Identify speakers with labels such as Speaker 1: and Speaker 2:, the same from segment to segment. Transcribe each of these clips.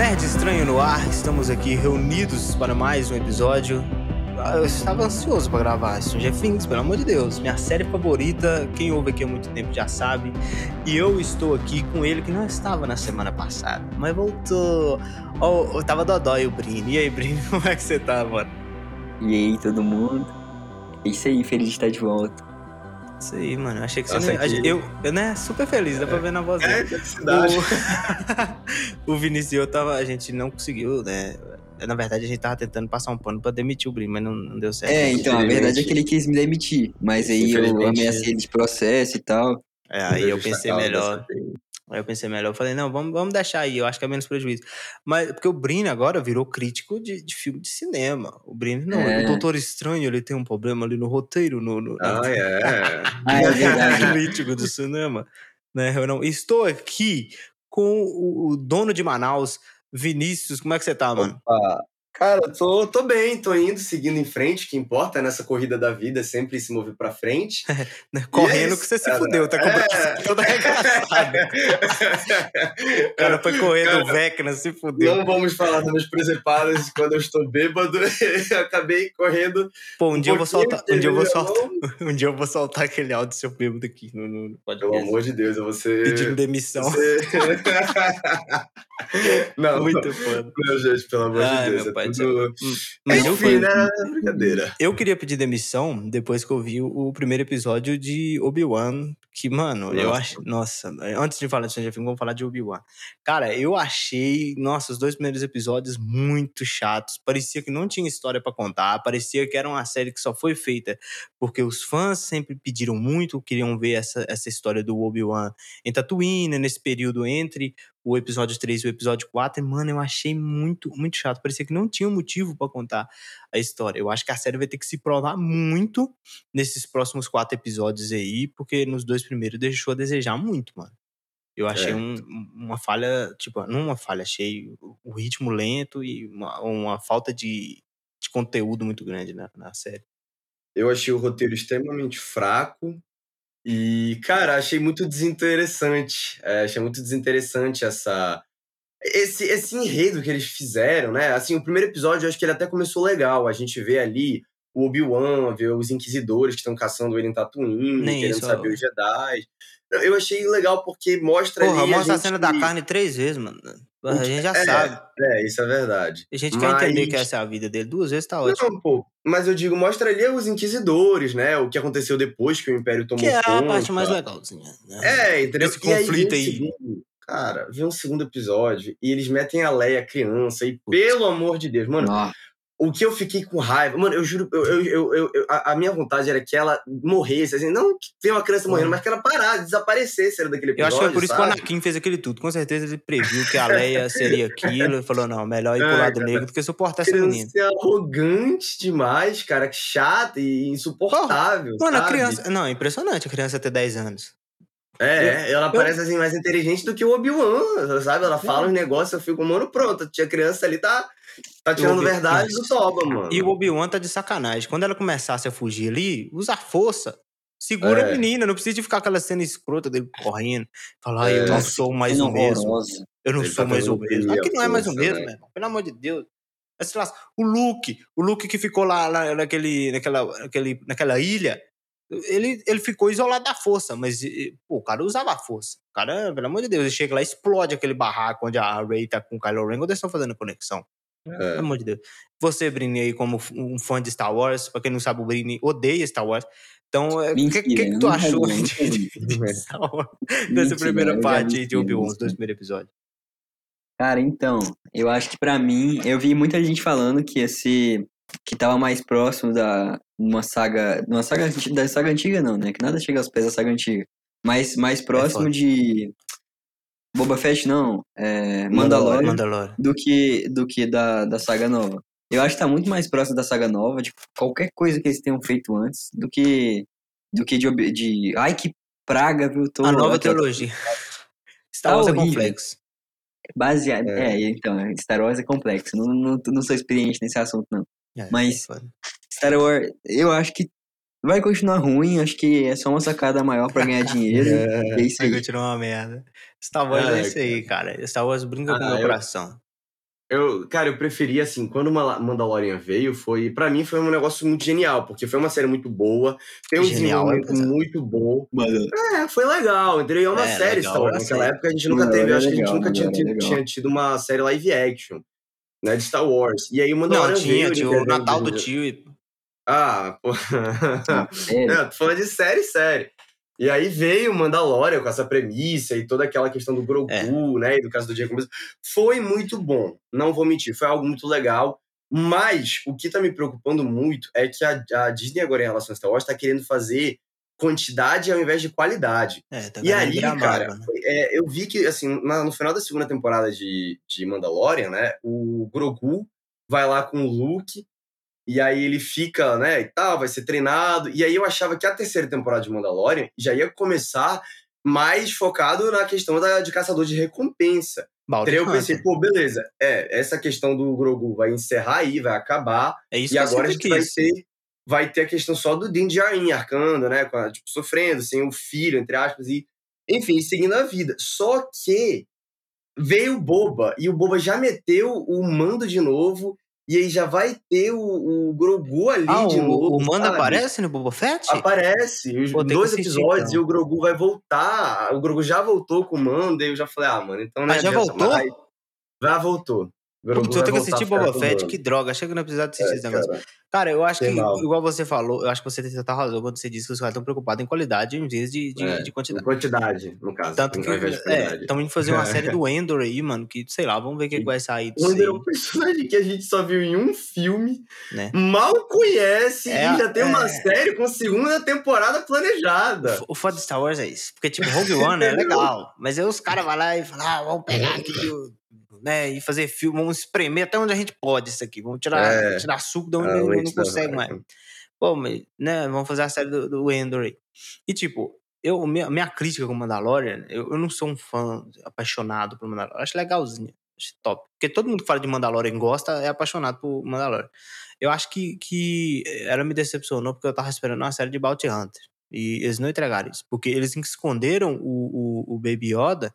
Speaker 1: Nerd Estranho no ar, estamos aqui reunidos para mais um episódio. Ah, Eu estava ansioso para gravar Stranger Things, pelo amor de Deus. Minha série favorita, quem ouve aqui há muito tempo já sabe. E eu estou aqui com ele que não estava na semana passada, mas voltou. Oh, eu tava Dodói o Brini. E aí, Brini, como é que você tá, mano?
Speaker 2: E aí, todo mundo? É isso aí, feliz de estar de volta.
Speaker 1: Isso aí, mano. Achei que você
Speaker 3: Nossa,
Speaker 1: não... Eu, eu, né, super feliz, dá pra ver na voz
Speaker 3: É,
Speaker 1: dele.
Speaker 3: felicidade.
Speaker 1: O, o Vinícius e eu tava, a gente não conseguiu, né? Na verdade, a gente tava tentando passar um pano pra demitir o Brim, mas não, não deu certo.
Speaker 2: É, então, a verdade é que ele quis me demitir, mas aí eu ameacei ele de processo e tal.
Speaker 1: É, aí eu pensei melhor. Aí eu pensei melhor. Eu falei, não, vamos, vamos deixar aí, eu acho que é menos prejuízo. Mas, porque o Brini agora virou crítico de, de filme de cinema. O Brini, não,
Speaker 2: É.
Speaker 1: o Doutor Estranho, ele tem um problema ali no roteiro, no. no
Speaker 3: Ah, é.
Speaker 2: Ah, é verdade.
Speaker 1: crítico do cinema. Né? Eu não. Estou aqui com o, o dono de Manaus, Vinícius. Como é que você tá, mano?
Speaker 3: Opa. Cara, tô, tô bem, tô indo, seguindo em frente. O que importa nessa corrida da vida é sempre se mover pra frente.
Speaker 1: Né? Correndo
Speaker 3: Yes,
Speaker 1: que você se
Speaker 3: cara.
Speaker 1: fudeu, tá com o braço
Speaker 3: É.
Speaker 1: todo arregaçado. O cara foi correr do Vecna, se fudeu.
Speaker 3: Não vamos falar das minhas presepadas quando eu estou bêbado. eu acabei correndo.
Speaker 1: Pô, um dia eu vou soltar. Um dia eu vou soltar. Um dia eu vou soltar aquele áudio seu bêbado aqui no, no
Speaker 3: Pelo amor de Deus, eu vou ser.
Speaker 1: Pedindo demissão.
Speaker 3: você- não,
Speaker 1: Muito foda.
Speaker 3: não, gente, pelo amor
Speaker 1: Ai,
Speaker 3: de Deus.
Speaker 1: meu
Speaker 3: É
Speaker 1: pai do
Speaker 3: tudo...
Speaker 1: Mas eu,
Speaker 3: Enfim, né? Brincadeira.
Speaker 1: eu queria pedir demissão depois que eu vi o primeiro episódio de Obi-Wan. Que, mano, eu
Speaker 3: Nossa.
Speaker 1: acho. Nossa, antes de falar de Stranger Things, vamos falar de Obi-Wan. Cara, eu achei, nossa, os dois primeiros episódios muito chatos. Parecia que não tinha história pra contar. Parecia que era uma série que só foi feita porque os fãs sempre pediram muito, queriam ver essa, essa história do Obi-Wan em Tatooine, nesse período entre o episódio 3 e o episódio 4. E, mano, eu achei muito, muito chato. Parecia que não tinha motivo pra contar a história. Eu acho que a série vai ter que se provar muito nesses próximos quatro episódios aí, porque nos dois primeiros deixou a desejar muito, mano. Eu achei
Speaker 3: É.
Speaker 1: um- uma falha, tipo, não uma falha, achei o ritmo lento e uma, uma falta de, de conteúdo muito grande na, na série.
Speaker 3: Eu achei o roteiro extremamente fraco. E, cara, achei muito desinteressante. É, achei muito desinteressante essa. Esse, esse enredo que eles fizeram, né? Assim, o primeiro episódio eu acho que ele até começou legal. A gente vê ali o Obi-Wan, vê os inquisidores que estão caçando ele em Tatooine,
Speaker 1: Nem
Speaker 3: querendo
Speaker 1: isso,
Speaker 3: saber
Speaker 1: ó.
Speaker 3: os Jedi. Eu- Eu achei legal porque mostra
Speaker 1: Porra,
Speaker 3: ali.
Speaker 1: mostra a,
Speaker 3: gente...
Speaker 1: cena da carne três vezes, mano. A gente já
Speaker 3: é,
Speaker 1: sabe.
Speaker 3: É, isso é verdade.
Speaker 1: A gente quer entender que
Speaker 3: mas-
Speaker 1: essa é a vida dele. Duas vezes tá ótimo.
Speaker 3: Não, pô, mas eu digo, mostra ali os inquisidores, né? O que aconteceu depois que o Império tomou
Speaker 1: Que é a
Speaker 3: conta.
Speaker 1: parte mais legalzinha. Né?
Speaker 3: É, entendeu?
Speaker 1: Esse
Speaker 3: E aí
Speaker 1: conflito aí.
Speaker 3: segundo- cara, vem um segundo episódio e eles metem a Leia criança e, pelo amor de Deus, mano,
Speaker 2: Ó,
Speaker 3: o que eu fiquei com raiva, mano, eu juro, eu, eu, eu, eu- eu- a, a minha vontade era que ela morresse, assim, não que tenha uma criança morrendo, mas que ela parasse, desaparecesse era daquele
Speaker 1: Eu
Speaker 3: episódio,
Speaker 1: acho que foi por isso que o
Speaker 3: sabe?
Speaker 1: Anakin fez aquele tudo. Com certeza ele previu que a Leia seria aquilo e falou: não, melhor ir pro
Speaker 3: Ai,
Speaker 1: lado
Speaker 3: cara.
Speaker 1: negro do que suportar essa menina.
Speaker 3: Criança arrogante demais, cara, que chata e insuportável,
Speaker 1: Mano, a
Speaker 3: sabe?
Speaker 1: criança. Não, é impressionante a criança ter 10 anos.
Speaker 3: É, ela
Speaker 1: eu-
Speaker 3: parece assim mais inteligente do que o Obi-Wan, sabe? Ela fala uns negócios, eu fico, mano, pronto, a tia criança ali tá, tá tirando verdade do toba, mano.
Speaker 1: E o Obi-Wan tá de sacanagem. Quando ela começasse a fugir ali, usa a força. Segura
Speaker 3: É.
Speaker 1: a menina, não precisa de ficar aquela cena escrota dele correndo. Falar, ah, eu
Speaker 3: É.
Speaker 1: não sou mais o mesmo. Eu não
Speaker 3: Ele
Speaker 1: sou
Speaker 3: tá
Speaker 1: mais o mesmo. Aqui não é mais o mesmo,
Speaker 3: né?
Speaker 1: Pelo amor de Deus. Mas, sei lá, o Luke, o Luke que ficou lá, lá naquele, naquela, naquele, naquela ilha, ele, ele ficou isolado da força, mas pô, o cara usava a força. O cara, pelo amor de Deus, ele chega lá e explode aquele barraco onde a Rey tá com o Kylo Ren, quando eles estão fazendo conexão.
Speaker 3: É.
Speaker 1: Pelo amor de Deus. Você, Brini, aí, como um fã de Star Wars, pra quem não sabe, o Brini odeia Star Wars. Então, é, o que,
Speaker 2: Mentira,
Speaker 1: que, que
Speaker 2: eu
Speaker 1: tu
Speaker 2: não
Speaker 1: achou
Speaker 2: odeio,
Speaker 1: de, de- de Star Wars? Dessa primeira parte de Obi-Wan, os
Speaker 2: filmes,
Speaker 1: dois primeiros episódios.
Speaker 2: Cara, então, eu acho que pra mim, eu vi muita gente falando que esse que tava mais próximo da uma saga, uma saga da saga antiga não, né? Que nada chega aos pés da saga antiga. Mas mais próximo
Speaker 1: foda.
Speaker 2: de Boba Fett não, é
Speaker 3: Mandalorian.
Speaker 2: Mandalorian do que do que da, da saga nova. Eu acho que tá muito mais próximo da saga nova, de qualquer coisa que eles tenham feito antes, do que do que de, de ai que praga, viu? Tô,
Speaker 1: A nova trilogia. Star
Speaker 2: Tá
Speaker 1: Wars é
Speaker 2: horrível.
Speaker 1: complexo.
Speaker 2: Baseado.
Speaker 3: É.
Speaker 2: É, então, Star Wars é complexo. Não, não, não sou experiente nesse assunto, não.
Speaker 1: É,
Speaker 2: Mas-
Speaker 1: é foda.
Speaker 2: Star Wars, eu acho que vai continuar ruim. Acho que é só uma sacada maior pra ganhar dinheiro.
Speaker 3: É.
Speaker 2: É isso
Speaker 1: Vai
Speaker 2: aí.
Speaker 1: continuar uma merda. Star Wars é,
Speaker 3: É,
Speaker 1: isso aí, cara. Star Wars brinca
Speaker 3: Ah,
Speaker 1: com o meu
Speaker 3: eu-
Speaker 1: coração.
Speaker 3: Eu, cara, eu preferi, assim, quando Mandalorian veio, foi. Pra mim foi um negócio muito genial, porque foi uma série muito boa, tem um
Speaker 1: Genial, é,
Speaker 3: desenvolvimento
Speaker 1: é.
Speaker 3: muito bom.
Speaker 2: Mano,
Speaker 3: É, foi legal, entendeu? E É uma
Speaker 1: É,
Speaker 3: série
Speaker 1: legal,
Speaker 3: Star Wars. Naquela
Speaker 1: série.
Speaker 3: época a gente nunca
Speaker 2: Não,
Speaker 3: teve, acho que a gente
Speaker 2: legal,
Speaker 3: nunca tinha tido,
Speaker 2: legal.
Speaker 3: tinha tido uma série live action, né, de Star Wars. E aí o Mandalorian
Speaker 1: Não, tinha,
Speaker 3: veio,
Speaker 1: tinha o Natal do tio. e-
Speaker 3: Ah, pô.
Speaker 2: sério?
Speaker 3: Não, tô falando de série, série. E aí veio o Mandalorian com essa premissa e toda aquela questão do Grogu,
Speaker 1: É.
Speaker 3: né? E do caso do Jacob. Foi muito bom, não vou mentir, foi algo muito legal. Mas o que tá me preocupando muito é que a, a Disney agora em relação a Star Wars tá querendo fazer quantidade ao invés de qualidade.
Speaker 1: É, tá
Speaker 3: E aí,
Speaker 1: virar
Speaker 3: cara,
Speaker 1: né?
Speaker 3: é, eu vi que, assim, na- no final da segunda temporada de, de Mandalorian, né, o Grogu vai lá com o Luke, e aí ele fica, né, e tal, vai ser treinado, e aí eu achava que a terceira temporada de Mandalorian já ia começar mais focado na questão da, de caçador de recompensa. Daí eu pensei, pô, beleza, é, essa questão do Grogu vai encerrar aí, vai acabar,
Speaker 1: É isso
Speaker 3: e agora a gente vai ter, vai ter a questão só do Din Djarin arcando, né? a- Tipo, sofrendo, sem o filho, entre aspas, e, enfim, seguindo a vida. Só que veio o Boba, e o Boba já meteu o mando de novo, e aí já vai ter o, o Grogu ali
Speaker 1: Ah,
Speaker 3: de
Speaker 1: o,
Speaker 3: novo.
Speaker 1: o Manda aparece no Boba Fett?
Speaker 3: Aparece, os
Speaker 1: Pô,
Speaker 3: dois episódios,
Speaker 1: então.
Speaker 3: e o Grogu vai voltar. O Grogu já voltou com o mando, e eu já falei, ah, mano, então não
Speaker 1: Ah, já
Speaker 3: adianta
Speaker 1: voltou?
Speaker 3: mais. Já voltou. Grogu
Speaker 1: Putz, eu tenho que assistir Boba Fett, que droga. Achei que não precisava assistir
Speaker 3: É,
Speaker 1: esse negócio.
Speaker 3: cara.
Speaker 1: Cara, eu acho que,
Speaker 3: mal.
Speaker 1: igual você falou, eu acho que você tem total razão quando você disse que os caras estão preocupados em qualidade em vez de, de,
Speaker 3: É,
Speaker 1: de quantidade.
Speaker 3: quantidade, no caso.
Speaker 1: Tanto que
Speaker 3: de
Speaker 1: é, indo fazer uma série do Endor aí, mano, que, sei lá, vamos ver o que, que vai sair
Speaker 3: O
Speaker 1: disso
Speaker 3: Wander é um personagem que a gente só viu em um filme,
Speaker 1: né?
Speaker 3: mal conhece
Speaker 1: É,
Speaker 3: e já tem uma
Speaker 1: é.
Speaker 3: série com segunda temporada planejada.
Speaker 1: O foda de Star Wars é isso. Porque, tipo, Rogue One é legal. Mas aí os caras vão lá e falam, ah, vamos pegar aqui, o- né? E fazer filme, vamos espremer até onde a gente pode isso aqui. Vamos tirar,
Speaker 3: É.
Speaker 1: tirar suco de onde
Speaker 3: Ah,
Speaker 1: não,
Speaker 3: da
Speaker 1: consegue mais. Pô, mas, né? Vamos fazer a série do, do Endor aí. E, tipo, eu, minha, minha crítica com o Mandalorian, eu, eu não sou um fã apaixonado por Mandalorian. Acho legalzinho. Acho top. Porque todo mundo que fala de Mandalorian e gosta é apaixonado por Mandalorian. Eu acho que, que ela me decepcionou porque eu tava esperando uma série de Bounty Hunter. E eles não entregaram isso. Porque eles esconderam o, o, o Baby Yoda.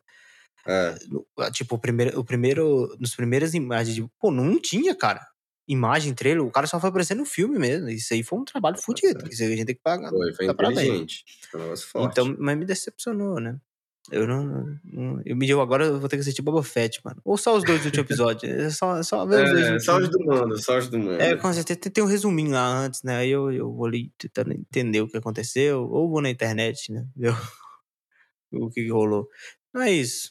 Speaker 3: É.
Speaker 1: no- Tipo, o primeiro, o primeiro. Nos primeiras imagens. Pô, não tinha, cara. Imagem, trailer. O cara só foi aparecer no filme mesmo. Isso aí foi um trabalho fodido. Isso aí a gente tem que pagar.
Speaker 3: Foi, foi
Speaker 1: Tá
Speaker 3: inteligente. Foi um forte.
Speaker 1: Então, mas me decepcionou, né? Eu não, não- Eu me deu agora, eu vou ter que assistir Boba Fett, mano. Ou só os dois do último episódio. É só, só ver os dois
Speaker 3: é,
Speaker 1: últimos.
Speaker 3: só os do mando, só os do mando.
Speaker 1: É, com certeza tem, tem um resuminho lá antes, né? Aí eu, eu vou ali tentando entender o que aconteceu, ou vou na internet, né? Ver o, o que, que rolou. Não é isso.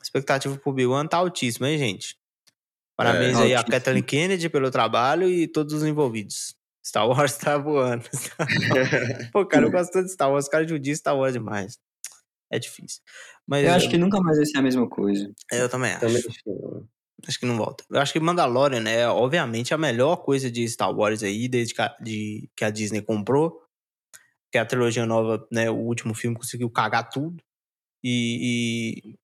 Speaker 1: A expectativa pro Big One tá altíssima, hein, gente? Parabéns
Speaker 2: É,
Speaker 1: aí a. Kathleen Kennedy pelo trabalho e todos os envolvidos. Star Wars tá voando. Pô, cara, eu gosto tanto de Star Wars, os caras judiam Star Wars demais. É difícil. Mas
Speaker 2: Eu acho que nunca mais vai ser a mesma coisa.
Speaker 1: eu também acho.
Speaker 3: Também acho que não.
Speaker 1: Acho que não volta. Eu acho que Mandalorian é, obviamente, a melhor coisa de Star Wars aí, desde que a, de, que a Disney comprou. Que a trilogia nova, né, o último filme conseguiu cagar tudo. E,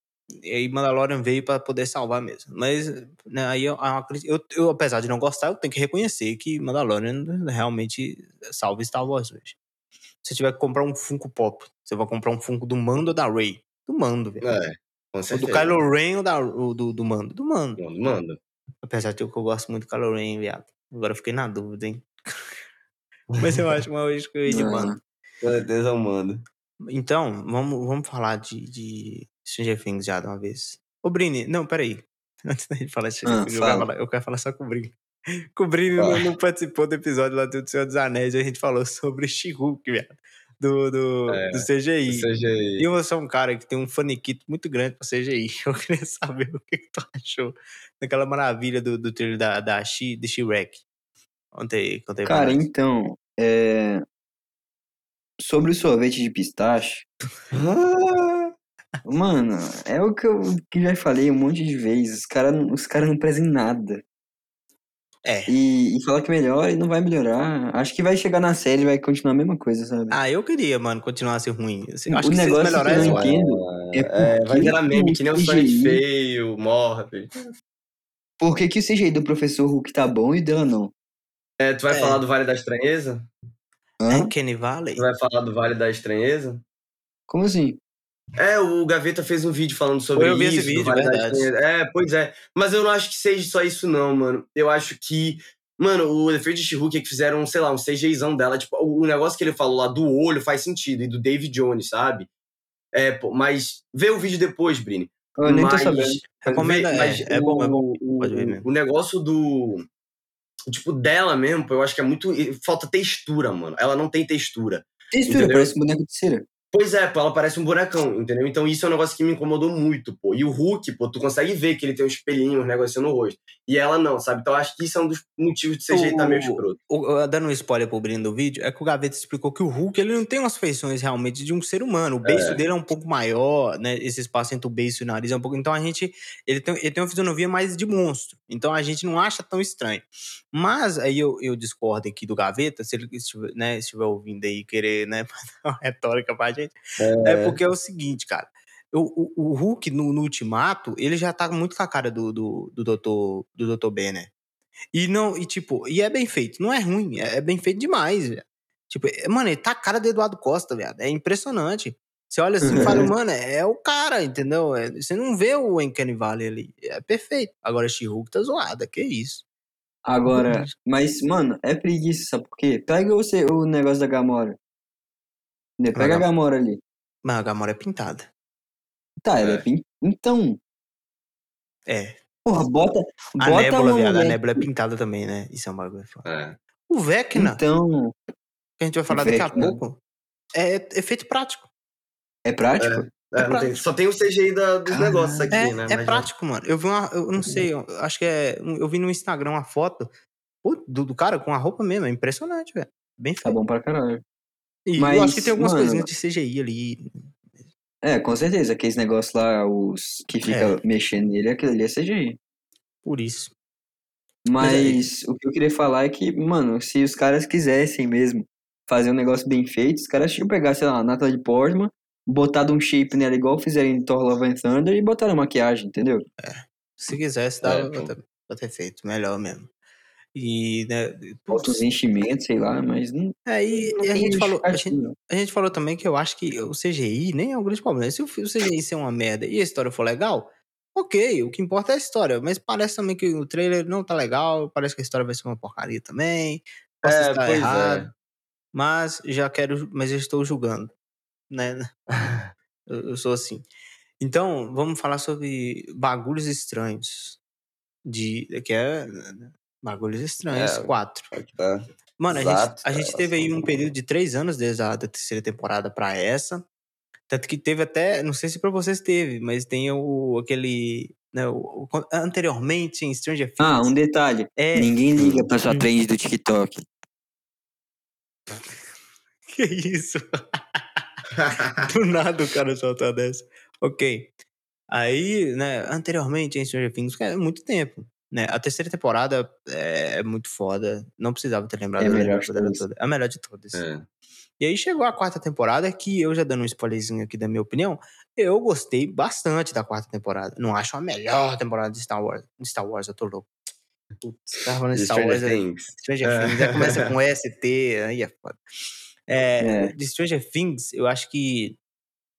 Speaker 1: e, aí Mandalorian veio pra poder salvar mesmo. Mas, né, aí eu, eu, eu, apesar de não gostar, eu tenho que reconhecer que Mandalorian realmente salva Star Wars hoje. Se você tiver que comprar um Funko Pop, você vai comprar um Funko do Mando ou da Rey? Do Mando, velho.
Speaker 3: É, com
Speaker 1: Ou
Speaker 3: certeza.
Speaker 1: do Kylo Ren ou da, ou do, do Mando? Do Mando.
Speaker 3: Mando, manda.
Speaker 1: Apesar de que eu gosto muito do Kylo Ren, viado. Agora eu fiquei na dúvida, hein? Mas eu acho uma vez que eu ia de mano.
Speaker 3: Com certeza eu mando.
Speaker 1: Então, vamos, vamos falar de, de Stranger Things já de uma vez. Ô, Brini, não, peraí. Antes da gente falar de Stranger
Speaker 2: Ah,
Speaker 1: Things, eu, quero
Speaker 2: fala.
Speaker 1: falar, eu quero falar só com o Brini. Com o Brini não,
Speaker 3: Fala.
Speaker 1: não participou do episódio lá do Senhor dos Anéis, a gente falou sobre She-Hulk. Do, do,
Speaker 3: É,
Speaker 1: do CGI.
Speaker 3: Seja
Speaker 1: E
Speaker 3: aí.
Speaker 1: você é um cara que tem um faniquito muito grande pra CGI. Eu queria saber o que, que tu achou daquela maravilha do, do trailer da, da She, de conta aí pra
Speaker 2: Cara, então, é... sobre o sorvete de pistache, mano, é o que eu que já falei um monte de vezes. Os caras os cara não prezam em nada.
Speaker 1: É.
Speaker 2: E, e fala que melhora e não vai melhorar. Acho que vai chegar na série e vai continuar a mesma coisa, sabe?
Speaker 1: Ah, eu queria, mano, continuar a ser ruim. Assim, eu acho
Speaker 2: O
Speaker 1: que se eles
Speaker 2: negócio que eu não
Speaker 1: vai.
Speaker 2: entendo é
Speaker 3: É, vai
Speaker 2: que
Speaker 3: virar meme,
Speaker 2: o
Speaker 3: que nem o Sonic
Speaker 2: CGI
Speaker 3: feio, morre.
Speaker 2: Por que, que o CGI do professor Hulk tá bom e dela não?
Speaker 3: É, tu vai
Speaker 1: É.
Speaker 3: falar do Vale da Estranheza?
Speaker 2: Hã?
Speaker 1: É Kenny Valley?
Speaker 3: Tu vai falar do Vale da Estranheza?
Speaker 2: Como assim?
Speaker 3: É, o Gaveta fez um vídeo falando sobre
Speaker 1: Eu vi
Speaker 3: isso.
Speaker 1: esse vídeo, verdade.
Speaker 3: Penhas. É, pois é. Mas eu não acho que seja só isso, não, mano. Eu acho que. Mano, o efeito de She-Hulk é que fizeram, sei lá, um CGIzão dela. Tipo, o negócio que ele falou lá do olho faz sentido. E do David Jones, sabe? É, pô, mas vê o vídeo depois, Brini.
Speaker 2: Eu nem tô
Speaker 3: Mas-
Speaker 2: sabendo.
Speaker 1: Recomenda,
Speaker 3: vê- mas
Speaker 1: é, é bom, é bom.
Speaker 3: o-
Speaker 1: Pode ver
Speaker 3: o-
Speaker 1: mesmo.
Speaker 3: O negócio do. Tipo, dela mesmo, eu acho que é muito. Falta textura, mano. Ela não tem textura.
Speaker 2: Textura,
Speaker 3: Entendeu?
Speaker 2: parece um boneco de cera.
Speaker 3: Pois é, pô, ela parece um bonecão, entendeu? Então isso é um negócio que me incomodou muito, pô. E o Hulk, pô, tu consegue ver que ele tem um espelhinho, um negócio no rosto. E ela não, sabe? Então acho que isso é um dos motivos de CGI tá meio escroto.
Speaker 1: O- o- dando um spoiler pro Brino do vídeo, é que o Gaveta explicou que o Hulk ele não tem umas feições realmente de um ser humano. O beiço
Speaker 3: É.
Speaker 1: dele é um pouco maior, né? Esse espaço entre o beiço e o nariz é um pouco. Então a gente. Ele tem, ele tem uma fisionomia mais de monstro. Então a gente não acha tão estranho. Mas aí eu, eu discordo aqui do Gaveta, se ele estiver, né, estiver ouvindo aí querer, né, uma retórica pra gente. É, porque é o seguinte, cara. O, o, o Hulk no, no Ultimato, ele já tá muito com a cara do, do, do Dr. do Dr. Banner. E não, e tipo, e é bem feito. Não é ruim, é, é bem feito demais, velho. Tipo, é- mano, ele tá a cara do Eduardo Costa, velho. É impressionante. Você olha assim e fala, mano, é, é o cara, entendeu? É- você não vê o Uncanny Valley ali. É perfeito. Agora, She-Hulk tá zoada, que isso.
Speaker 2: Agora, mas, mano, é preguiça, sabe por quê? Pega você, o negócio da Gamora. Né, Pega a. Gamora ali.
Speaker 1: Mas a Gamora é pintada.
Speaker 2: Tá, ela é
Speaker 3: É.
Speaker 2: pin... Então,
Speaker 1: É.
Speaker 2: porra, bota,
Speaker 1: A
Speaker 2: bota
Speaker 1: Nébula,
Speaker 2: uma
Speaker 1: viado, a Nébula é pintada também, né? Isso é um bagulho foda.
Speaker 3: É.
Speaker 1: O Vecna,
Speaker 2: Então,
Speaker 1: que a gente vai falar daqui a pouco, é efeito prático.
Speaker 2: é prático?
Speaker 3: É, não
Speaker 1: prático.
Speaker 3: tem- só tem o CGI da- dos
Speaker 2: Caralho.
Speaker 3: negócios aqui,
Speaker 1: É,
Speaker 3: né?
Speaker 1: é
Speaker 3: Mas
Speaker 1: prático, mano. Eu vi uma. Eu não sei, eu acho que é. Eu vi no Instagram uma foto pô, do, do cara com a roupa mesmo. É impressionante, velho. Bem
Speaker 2: Tá
Speaker 1: feito.
Speaker 2: bom pra caralho.
Speaker 1: E eu
Speaker 2: Mas,
Speaker 1: acho que tem algumas
Speaker 2: mano-
Speaker 1: coisinhas de CGI ali.
Speaker 2: É, com certeza, aqueles negócios lá, os que fica
Speaker 1: É.
Speaker 2: mexendo nele, aquilo ali é CGI.
Speaker 1: Por isso. Mas é
Speaker 2: Mas o que eu queria falar é que, mano, se os caras quisessem mesmo fazer um negócio bem feito, os caras tinham pegar, sei lá, a Natalie Portman, botado um shape nela igual fizeram em Thor Love and Thunder e botaram maquiagem, entendeu?
Speaker 1: Se quisesse, dava
Speaker 3: É,
Speaker 1: pra,
Speaker 3: pô.
Speaker 1: ter, pra ter feito. Melhor mesmo. E, né.
Speaker 2: Bota os
Speaker 1: putz,
Speaker 2: enchimentos, sei lá, mas não,
Speaker 1: é, e,
Speaker 2: não
Speaker 1: e a gente falou. A gente, a gente falou também que eu acho que o CGI nem é um grande problema. Se o, o CGI ser uma merda e a história for legal, ok, o que importa é a história. Mas parece também que o trailer não tá legal, parece que a história vai ser uma porcaria também. Posso
Speaker 3: É,
Speaker 1: estar
Speaker 3: pois
Speaker 1: errado,
Speaker 3: é.
Speaker 1: mas já quero, mas eu estou julgando, né? Eu, eu sou assim. Então, vamos falar sobre bagulhos estranhos. De, que é né, Bagulhos Estranhos
Speaker 3: É.
Speaker 1: 4.
Speaker 3: Tá.
Speaker 1: Mano, a gente,
Speaker 3: Exato,
Speaker 1: a gente
Speaker 3: cara,
Speaker 1: teve aí
Speaker 3: são-
Speaker 1: um período de três anos desde a da terceira temporada pra essa. Tanto que teve até, não sei se pra vocês teve, mas tem o aquele. Né, o, o- anteriormente em Stranger Things.
Speaker 2: Ah, um detalhe.
Speaker 1: É.
Speaker 2: Ninguém liga pra sua trend do TikTok.
Speaker 1: Que isso? Do nada o cara solta dessa. Ok. Aí, né, anteriormente em Stranger Things, que é muito tempo. Né? A terceira temporada é, muito foda. Não precisava ter lembrado
Speaker 2: É a melhor todas.
Speaker 1: toda. É a melhor de todas.
Speaker 3: É.
Speaker 1: E aí chegou a quarta temporada, que eu já dando um spoilerzinho aqui da minha opinião, eu gostei bastante da quarta temporada. Não acho a melhor temporada de Star Wars. De Star Wars, eu tô louco. Putz, tava falando de Star Wars.
Speaker 3: Stranger
Speaker 1: é-
Speaker 3: Things.
Speaker 1: Stranger
Speaker 3: É.
Speaker 1: Things, já começa com ST, aí é foda. É,
Speaker 2: É.
Speaker 1: De Stranger Things, eu acho que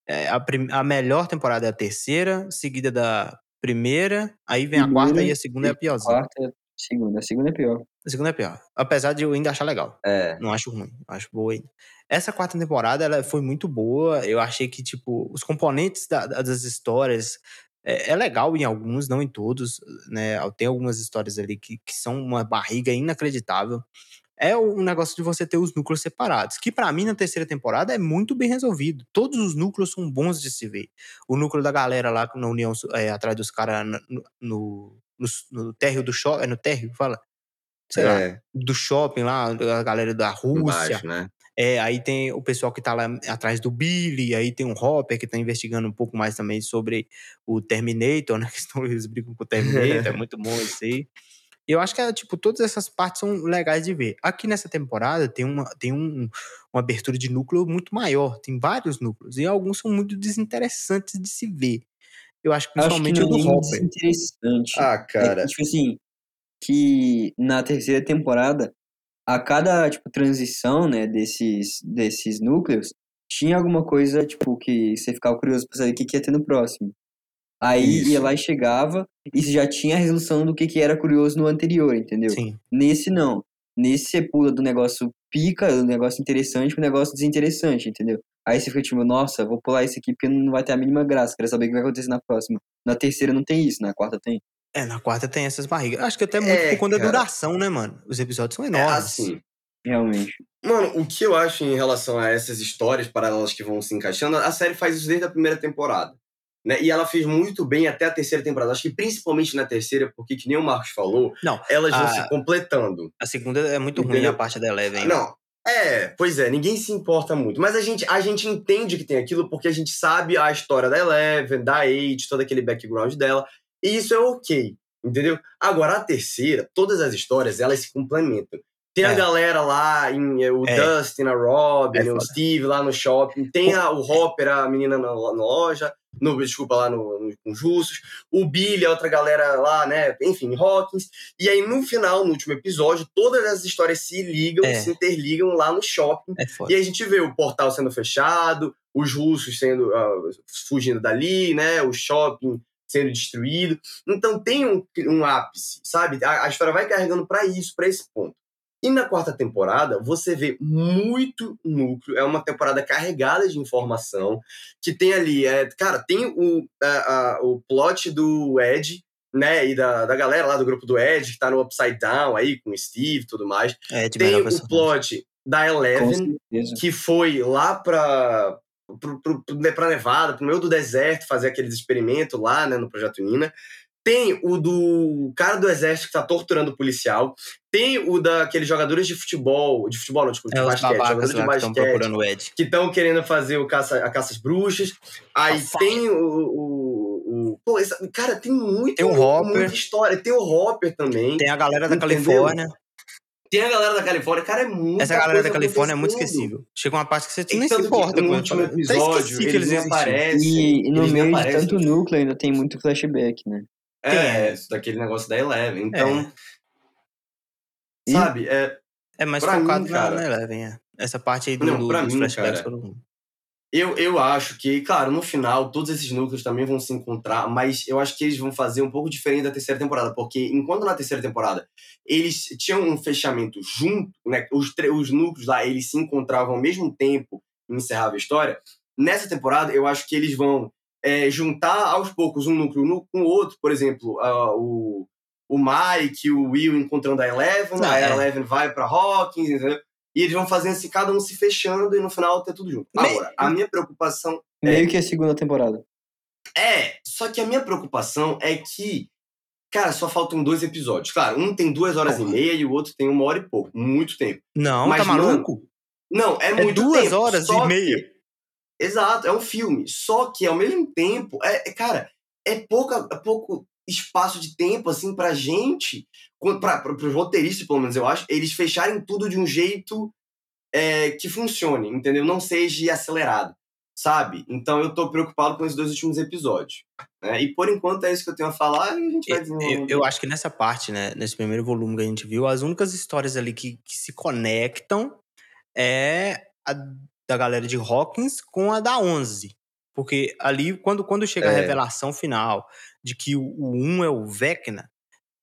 Speaker 1: é, a, a melhor temporada é a terceira, seguida da primeira, aí vem a
Speaker 2: Primeira
Speaker 1: quarta e a segunda é a piorzinha.
Speaker 2: Quarta, segunda. A segunda é pior.
Speaker 1: A segunda é pior. Apesar de eu ainda achar legal.
Speaker 3: É.
Speaker 1: Não acho ruim, acho boa ainda. Essa quarta temporada, ela foi muito boa. Eu achei que, tipo, os componentes da- da- das histórias é, é legal em alguns, não em todos, né? Tem algumas histórias ali que, que são uma barriga inacreditável. É um negócio de você ter os núcleos separados, que pra mim na terceira temporada é muito bem resolvido. Todos os núcleos são bons de se ver. O núcleo da galera lá na União, é, atrás dos caras no, no, no, no térreo do shopping, é no térreo, fala? Sei lá,
Speaker 3: é.
Speaker 1: do shopping lá, a galera da Rússia.
Speaker 3: Né?
Speaker 1: É, aí tem o pessoal que tá lá atrás do Billy, aí tem um Hopper que tá investigando um pouco mais também sobre o Terminator, né? Que estão, eles brigam com o Terminator, é muito bom isso aí. Eu acho que, é, tipo, todas essas partes são legais de ver. Aqui nessa temporada tem, uma, tem um, uma abertura de núcleo muito maior, tem vários núcleos, e alguns são muito desinteressantes de se ver. Eu acho que
Speaker 2: Acho que
Speaker 1: principalmente
Speaker 2: não
Speaker 1: o do
Speaker 2: é
Speaker 1: Hopper.
Speaker 2: interessante.
Speaker 3: Ah,
Speaker 2: É
Speaker 3: cara.
Speaker 2: que, tipo assim, que na terceira temporada, a cada, tipo, transição, né, desses, desses núcleos, tinha alguma coisa, tipo, que você ficava curioso pra saber o que, que ia ter no próximo. Aí
Speaker 3: Isso.
Speaker 2: ia lá e chegava, e você já tinha a resolução do que, que era curioso no anterior, entendeu?
Speaker 1: Sim.
Speaker 2: Nesse não. Nesse você pula do negócio pica, do negócio interessante pro negócio desinteressante, entendeu? Aí você fica tipo, nossa, vou pular esse aqui porque não vai ter a mínima graça, quero saber o que vai acontecer na próxima. Na terceira não tem isso, na quarta tem.
Speaker 1: É, na quarta tem essas barrigas. Acho que até muito
Speaker 3: É,
Speaker 1: por conta da duração, né, mano? Os episódios são
Speaker 3: É
Speaker 1: enormes.
Speaker 3: assim.
Speaker 2: Realmente.
Speaker 3: Mano, o que eu acho em relação a essas histórias paralelas que vão se encaixando, a série faz isso desde a primeira temporada. Né? E ela fez muito bem até a terceira temporada. Acho que principalmente na terceira, porque, que nem o Marcos falou,
Speaker 1: Não,
Speaker 3: elas vão
Speaker 1: a-
Speaker 3: se completando.
Speaker 1: a segunda é muito ruim
Speaker 3: Entendeu?
Speaker 1: a parte da Eleven.
Speaker 3: Não. É, pois é, ninguém se importa muito. Mas a gente, a gente entende que tem aquilo porque a gente sabe a história da Eleven, da Age, todo aquele background dela. E isso é ok, entendeu? Agora, a terceira, todas as histórias, elas se complementam. Tem a
Speaker 1: É.
Speaker 3: galera lá, em, eh, o
Speaker 1: É.
Speaker 3: Dustin, a Robin,
Speaker 1: É
Speaker 3: o
Speaker 1: foda.
Speaker 3: Steve lá no shopping. Tem a- o Hopper, a menina na, na loja. No, desculpa, lá no, no, com os russos. O Billy, a outra galera lá, né? Enfim, Hawkins. E aí, no final, no último episódio, todas as histórias se ligam,
Speaker 1: É.
Speaker 3: se interligam lá no shopping.
Speaker 1: É.
Speaker 3: E a gente vê o portal sendo fechado, os russos sendo ah, fugindo dali, né? O shopping sendo destruído. Então tem um, um ápice, sabe? A, a história vai carregando para isso, para esse ponto. E na quarta temporada, você vê muito núcleo. É uma temporada carregada de informação. Que tem ali, é, cara, tem o, a- a- o plot do Ed, né? E da, da galera lá do grupo do Ed, que tá no Upside Down aí, com o Steve e tudo mais.
Speaker 1: É de
Speaker 3: Tem o plot da Eleven, que foi lá pra, pro, pro, pro- pra Nevada, pro meio do deserto, fazer aqueles experimentos lá, né, no Projeto Nina. Tem o do cara do exército que tá torturando o policial. Tem o daqueles jogadores de futebol, de futebol não, desculpa,
Speaker 1: É
Speaker 3: de basquete, jogadores de
Speaker 1: lá que estão
Speaker 3: basquete,
Speaker 1: procurando o Ed.
Speaker 3: que estão querendo fazer o caça, a caça às bruxas. Aí
Speaker 1: Caça.
Speaker 3: tem o, o, o- Pô, essa- cara, tem muito,
Speaker 1: Tem o Hopper.
Speaker 3: muita história. Tem o Hopper também.
Speaker 1: Tem a galera da
Speaker 3: Entendeu?
Speaker 1: Califórnia.
Speaker 3: Tem a galera da Califórnia. Cara, é muito.
Speaker 1: Essa galera da Califórnia é muito esquecível. Chega uma parte que você
Speaker 3: Tem
Speaker 1: nem se importa com
Speaker 3: último
Speaker 1: Até
Speaker 3: episódio eles
Speaker 1: eles
Speaker 3: aparecem.
Speaker 2: E, e no meio de tanto núcleo ainda tem muito flashback, né?
Speaker 3: É, isso daquele negócio da Eleven. Então,
Speaker 2: E-
Speaker 3: sabe, é,
Speaker 1: É mais
Speaker 3: Pra
Speaker 1: focado
Speaker 3: mim, cara-
Speaker 1: na Eleven, é. Essa parte aí do,
Speaker 3: Não, pra mim,
Speaker 1: flashbacks
Speaker 3: cara, eu, eu acho que, claro, no final, todos esses núcleos também vão se encontrar, mas eu acho que eles vão fazer um pouco diferente da terceira temporada, porque enquanto na terceira temporada eles tinham um fechamento junto, né? Os, os núcleos lá, eles se encontravam ao mesmo tempo e encerravam a história. Nessa temporada, eu acho que eles vão é, juntar aos poucos um núcleo com o outro, por exemplo, ah, o, o Mike o Will encontrando a Eleven,
Speaker 1: Não,
Speaker 3: aí a
Speaker 1: é.
Speaker 3: Eleven vai pra Hawkins, entendeu? E eles vão fazendo assim, cada um se fechando e no final ter tudo junto.
Speaker 1: Me-
Speaker 3: Agora, a minha preocupação
Speaker 2: Meio que a segunda temporada.
Speaker 3: é, só que a minha preocupação é que, cara, só faltam dois episódios. Claro, um tem duas horas
Speaker 1: Porra.
Speaker 3: e meia e o outro tem uma hora e pouco. Muito tempo.
Speaker 1: Não,
Speaker 3: Mas,
Speaker 1: tá
Speaker 3: mano,
Speaker 1: maluco?
Speaker 3: Não, é,
Speaker 1: É
Speaker 3: muito
Speaker 1: duas
Speaker 3: tempo.
Speaker 1: horas
Speaker 3: só
Speaker 1: e meia.
Speaker 3: Exato, é um filme. Só que, ao mesmo tempo, é, é, cara, é, pouca, é pouco espaço de tempo, assim, pra gente, para os roteiristas, pelo menos, eu acho, eles fecharem tudo de um jeito é, que funcione, entendeu? Não seja acelerado, sabe? Então eu tô preocupado com esses dois últimos episódios. né? E por enquanto é isso que eu tenho a falar e a gente vai
Speaker 1: Eu,
Speaker 3: desenvolvendo.
Speaker 1: eu acho que nessa parte, né, nesse primeiro volume que a gente viu, as únicas histórias ali que, que se conectam é a da galera de Hawkins com a da 11. Porque ali, quando, quando chega a
Speaker 3: É.
Speaker 1: revelação final de que o, o 1 é o Vecna,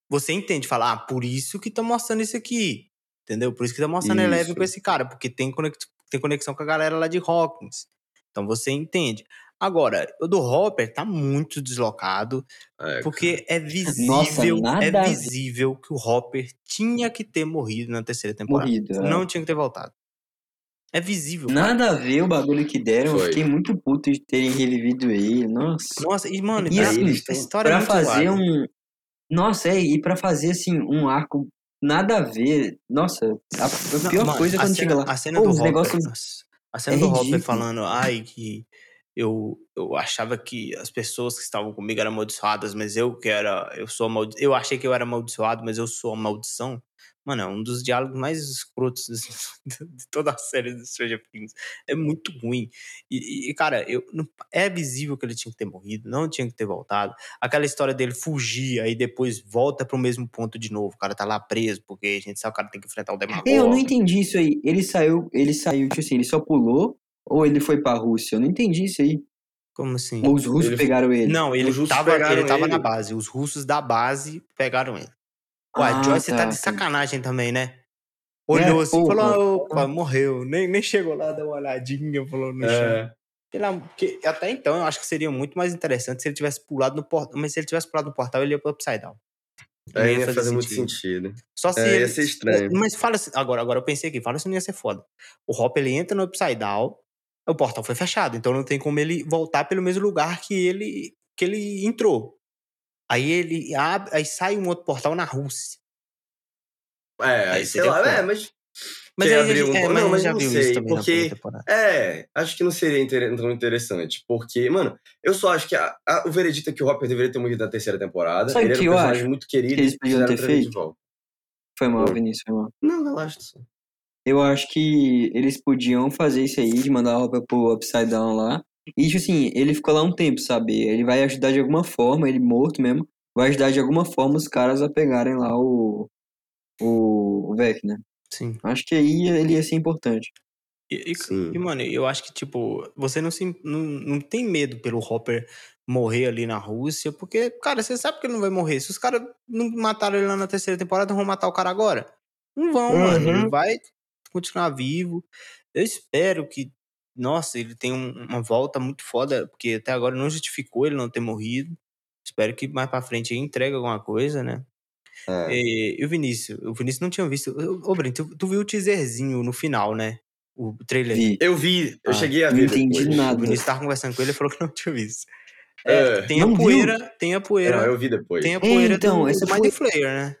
Speaker 1: você entende, fala, ah, por isso que tá mostrando isso aqui. Entendeu? Por isso que tá mostrando a Eleven
Speaker 3: Isso.
Speaker 1: com esse cara, porque tem, conex- tem conexão com a galera lá de Hawkins. Então você entende. Agora, o do Hopper tá muito deslocado.
Speaker 3: É,
Speaker 1: Porque é visível,
Speaker 2: nada
Speaker 1: é
Speaker 2: a
Speaker 1: visível que o Hopper tinha que ter morrido na terceira temporada.
Speaker 2: Morrido. é.
Speaker 1: Não tinha que ter voltado. É visível. cara.
Speaker 2: Nada a ver o bagulho que deram. Eu
Speaker 3: Foi.
Speaker 2: fiquei muito puto de terem revivido ele. Nossa.
Speaker 1: Nossa, e mano,
Speaker 2: E assim,
Speaker 1: a história é
Speaker 2: pra
Speaker 1: muito
Speaker 2: fazer
Speaker 1: zoada.
Speaker 2: um. Nossa, é, e pra fazer assim, um arco nada a ver. Nossa, a, a
Speaker 1: Não,
Speaker 2: pior
Speaker 1: mano,
Speaker 2: coisa é quando
Speaker 1: cena,
Speaker 2: chega lá.
Speaker 1: A cena
Speaker 2: Pô,
Speaker 1: do
Speaker 2: os
Speaker 1: Hopper.
Speaker 2: negócios-
Speaker 1: nossa, a cena
Speaker 2: é
Speaker 1: do Hopper falando, ai, que eu, eu achava que as pessoas que estavam comigo eram amaldiçoadas, mas eu que era. Eu sou amaldi... Eu achei que eu era amaldiçoado, mas eu sou a maldição. Mano, é um dos diálogos mais escrotos de toda a série do Stranger Things. É muito ruim. E, e, cara, eu, não- é visível que ele tinha que ter morrido, não tinha que ter voltado. Aquela história dele fugir, aí depois volta pro mesmo ponto de novo. O cara tá lá preso, porque a gente sabe que o cara tem que enfrentar o Demagorgon.
Speaker 2: É, eu não entendi isso aí. Ele saiu, ele saiu, tipo assim, ele só pulou Ou ele foi pra Rússia? Eu não entendi isso aí.
Speaker 1: Como assim?
Speaker 2: Ou os russos
Speaker 3: Ele-
Speaker 2: pegaram ele?
Speaker 1: Não, ele tava, ele tava na base. Os russos da base pegaram ele. Ué,
Speaker 2: Ah,
Speaker 1: Joyce tá,
Speaker 2: tá,
Speaker 1: de sacanagem também, né? Olhou
Speaker 2: É,
Speaker 1: assim e falou, opa, morreu. Nem, nem chegou lá, deu uma olhadinha, falou no chão.
Speaker 3: É,
Speaker 1: Pela- porque até então eu acho que seria muito mais interessante se ele tivesse pulado no portal. Mas se ele tivesse pulado no portal, ele ia pro Upside Down. Não
Speaker 3: aí
Speaker 1: ia
Speaker 3: ia
Speaker 1: fazer
Speaker 3: fazer muito
Speaker 1: sentido.
Speaker 3: sentido.
Speaker 1: Só se
Speaker 3: É,
Speaker 1: ele.
Speaker 3: ia ser estranho.
Speaker 1: Mas fala assim, agora, agora eu pensei aqui, fala se não ia ser foda. O Hop ele entra no Upside Down, o portal foi fechado, então não tem como ele voltar pelo mesmo lugar que ele que ele entrou. Aí ele abre, aí sai um outro portal na Rússia.
Speaker 3: É,
Speaker 1: Aí
Speaker 3: sei lá, é, mas.
Speaker 1: Mas aí a
Speaker 3: abrir
Speaker 1: gente,
Speaker 3: um
Speaker 1: é, mas
Speaker 3: não, mas não
Speaker 1: viu
Speaker 3: sei, porque-
Speaker 1: na primeira temporada.
Speaker 3: É, acho que não seria inter- tão interessante. Porque, mano, eu só acho que a- a- o veredito é que o Hopper deveria ter morrido na terceira temporada.
Speaker 2: Sabe
Speaker 3: ele
Speaker 2: o
Speaker 3: era
Speaker 2: que
Speaker 3: um personagem
Speaker 2: acho
Speaker 3: muito querido
Speaker 2: que eles
Speaker 3: e
Speaker 2: podiam
Speaker 3: fizeram
Speaker 2: ter feito?
Speaker 3: volta.
Speaker 2: Foi mal. Vinícius, foi mal.
Speaker 3: Não, relaxa. só.
Speaker 2: Eu acho que eles podiam fazer isso aí, de mandar a roupa pro Upside Down lá. E, tipo assim, ele ficou lá um tempo, sabe? Ele vai ajudar de alguma forma, ele morto mesmo, vai ajudar de alguma forma os caras a pegarem lá o. O, o Vec, né?
Speaker 1: Sim.
Speaker 2: Acho que aí ele ia ser importante.
Speaker 1: E, e-
Speaker 3: Sim.
Speaker 1: e, mano, eu acho que, tipo, você não, se, não, não tem medo pelo Hopper morrer ali na Rússia, porque, cara, você sabe que ele não vai morrer. Se os caras não mataram ele lá na terceira temporada, não vão matar o cara agora. Não vão, mano. Ele
Speaker 2: Uhum.
Speaker 1: vai continuar vivo. Eu espero que, nossa, ele tenha um- uma volta muito foda, porque até agora não justificou ele não ter morrido. Espero que mais pra frente ele entregue alguma coisa, né?
Speaker 3: É.
Speaker 1: E, e o Vinícius? O Vinícius não tinha visto. Ô, Breno, tu, tu viu o teaserzinho no final, né? O trailer.
Speaker 2: Vi.
Speaker 3: Eu vi, eu
Speaker 1: Ah,
Speaker 3: cheguei a
Speaker 2: não
Speaker 3: ver.
Speaker 2: entendi
Speaker 3: depois.
Speaker 1: O
Speaker 2: nada.
Speaker 1: Vinícius tava conversando com ele e falou que não tinha visto. É,
Speaker 3: É,
Speaker 1: tem a
Speaker 2: não viu?
Speaker 1: poeira, tem a poeira,
Speaker 3: Não, eu vi depois.
Speaker 1: tem a poeira
Speaker 2: então,
Speaker 1: do,
Speaker 2: essa
Speaker 1: do Mind Flayer, né?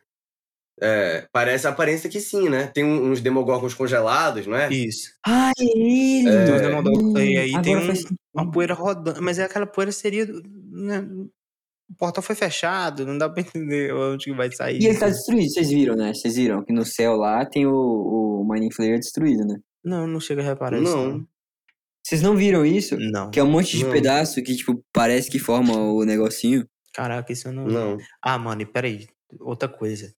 Speaker 3: É, parece a aparência que sim, né? Tem uns demogorgons congelados, não é?
Speaker 1: Isso.
Speaker 2: Ah, é ele!
Speaker 3: É.
Speaker 1: E aí
Speaker 2: Agora
Speaker 1: tem um-
Speaker 2: faz sentido.
Speaker 1: Uma poeira rodando, mas é aquela poeira seria. né, o portal foi fechado, não dá pra entender onde que vai sair.
Speaker 2: E ele tá destruído, vocês viram, né? Vocês viram que no céu lá tem o, o Mining Flare destruído, né?
Speaker 1: Não, não chega a reparar isso.
Speaker 3: Não.
Speaker 2: Vocês não viram isso?
Speaker 1: Não.
Speaker 2: Que é um monte de
Speaker 3: Não.
Speaker 2: pedaço que, tipo, parece que forma o negocinho.
Speaker 1: Caraca, isso eu não.
Speaker 3: Não.
Speaker 1: Ah, mano, e peraí. Outra coisa.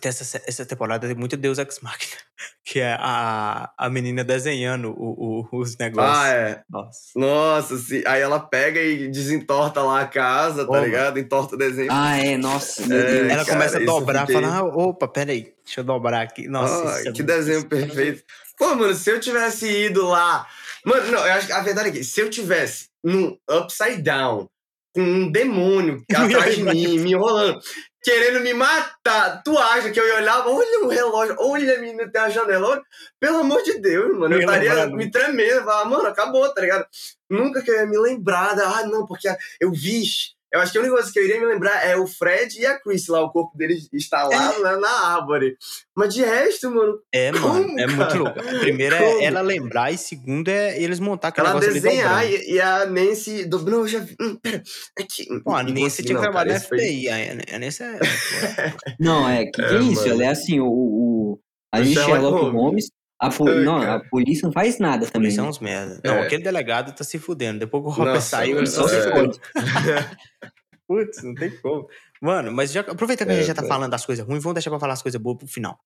Speaker 1: Tem Essa, essa temporada tem muito Deus Ex Machina. Que é a, a menina desenhando o, o- os negócios.
Speaker 3: Ah, é.
Speaker 1: Nossa.
Speaker 3: Nossa, sim. aí ela pega e desentorta lá a casa, tá ligado? Entorta o desenho.
Speaker 2: Ah, é, nossa,
Speaker 3: É.
Speaker 1: Ela
Speaker 3: cara,
Speaker 1: começa a dobrar,
Speaker 3: fiquei-
Speaker 1: fala, ah, opa, peraí, deixa eu dobrar aqui. Nossa,
Speaker 3: Ah,
Speaker 1: isso é
Speaker 3: que
Speaker 1: muito-
Speaker 3: desenho perfeito. Pô, mano, se eu tivesse ido lá. Mano, não, eu acho que a verdade é que se eu tivesse num upside down, com um demônio atrás de mim, me enrolando, querendo me matar, tu acha que eu ia olhar, olha o relógio, olha a menina tem a janela, olha, pelo amor de Deus, mano, eu
Speaker 1: ia
Speaker 3: estaria me tremendo, falar, mano, acabou, tá ligado? Nunca que eu ia me lembrar, da, ah, não, porque eu vi. Eu acho que a única coisa que eu iria me lembrar é o Fred e a Chris lá, o corpo deles instalado né, na árvore. Mas de resto, mano,
Speaker 1: É, mano,
Speaker 3: Como,
Speaker 1: é muito louco. A primeira
Speaker 3: Como?
Speaker 1: é ela lembrar e segunda é eles montar aquele
Speaker 3: ela
Speaker 1: negócio ali
Speaker 3: desenhar e, e a Nancy dobrou, eu já vi. Hum, pera, aqui.
Speaker 1: Pô, a
Speaker 3: Não
Speaker 1: Nancy tinha que
Speaker 3: não,
Speaker 1: trabalhar na
Speaker 3: esse foi-
Speaker 1: FBI. A Nancy é...
Speaker 2: Não, é, que, que
Speaker 3: É,
Speaker 2: é isso?
Speaker 3: mano.
Speaker 2: Ela é assim, o. o a gente
Speaker 3: Sherlock Holmes.
Speaker 2: Holmes, a, po-
Speaker 3: Ai,
Speaker 2: não, a polícia não faz nada
Speaker 1: A
Speaker 2: também.
Speaker 1: polícia é
Speaker 2: né?
Speaker 1: uns merda. Não,
Speaker 3: É.
Speaker 1: aquele delegado tá se fudendo. Depois que o Hopper
Speaker 3: Nossa,
Speaker 1: saiu, ele só se
Speaker 3: é.
Speaker 1: fode. Putz, não tem como. Mano, mas já, aproveita que a
Speaker 3: É,
Speaker 1: gente já tá falando das coisas ruins, vamos deixar pra falar as coisas boas pro final.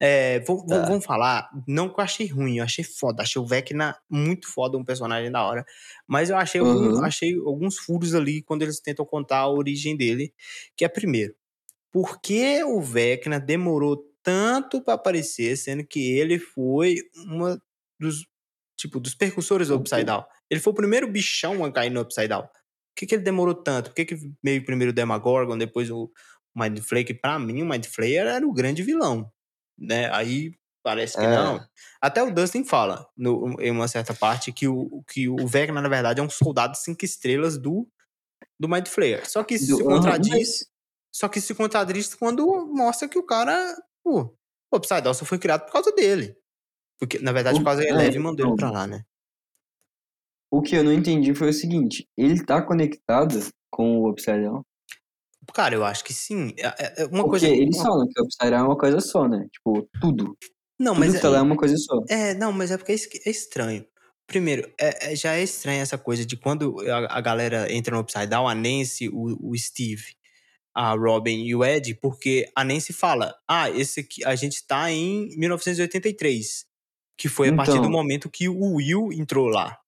Speaker 1: É, vou- vou-
Speaker 3: Tá.
Speaker 1: Vamos falar, não que eu achei ruim, eu achei foda, achei o Vecna muito foda, um personagem da hora. Mas eu achei,
Speaker 2: Uhum.
Speaker 1: achei alguns furos ali quando eles tentam contar a origem dele, que é primeiro, por que o Vecna demorou tanto pra aparecer, sendo que ele foi uma dos, tipo, dos percussores do Upside Down? Ele foi o primeiro bichão a cair no Upside Down. Por que, que ele demorou tanto? Por que, que veio primeiro o Demagorgon, depois o Mind Flayer? Que pra mim o Mind Flayer era o grande vilão. Né? Aí parece que
Speaker 3: É.
Speaker 1: não. Até o Dustin fala, no- em uma certa parte, que o, que o Vecna, na verdade, é um soldado cinco estrelas do, do Mind Flayer. Só que isso
Speaker 2: Do-
Speaker 1: se
Speaker 2: aham,
Speaker 1: contradiz. Só que isso se contradiz quando mostra que o cara. Pô, o Upside só foi criado por causa dele. Porque, na verdade,
Speaker 2: O-
Speaker 1: por causa da
Speaker 2: é,
Speaker 1: Eleve mandou ele
Speaker 2: então.
Speaker 1: pra lá, né?
Speaker 2: O que eu não entendi foi o seguinte: ele tá conectado com o Upside Down.
Speaker 1: Cara, eu acho que sim. É- é- é uma
Speaker 2: Porque
Speaker 1: coisa.
Speaker 2: eles falam que o Upside Down é uma coisa só, né? Tipo, tudo.
Speaker 1: Não,
Speaker 2: Tudo
Speaker 1: mas
Speaker 2: que tá lá é uma coisa só.
Speaker 1: É, não, mas é porque é é estranho. Primeiro, é- é- já é estranho essa coisa de quando a, a galera entra no Upside Down, a Nancy, o, o Steve, a Robin e o Ed, porque a Nancy fala: Ah, esse aqui, a gente tá em 1983. Que foi a partir do
Speaker 2: Então.
Speaker 1: momento que o Will entrou lá.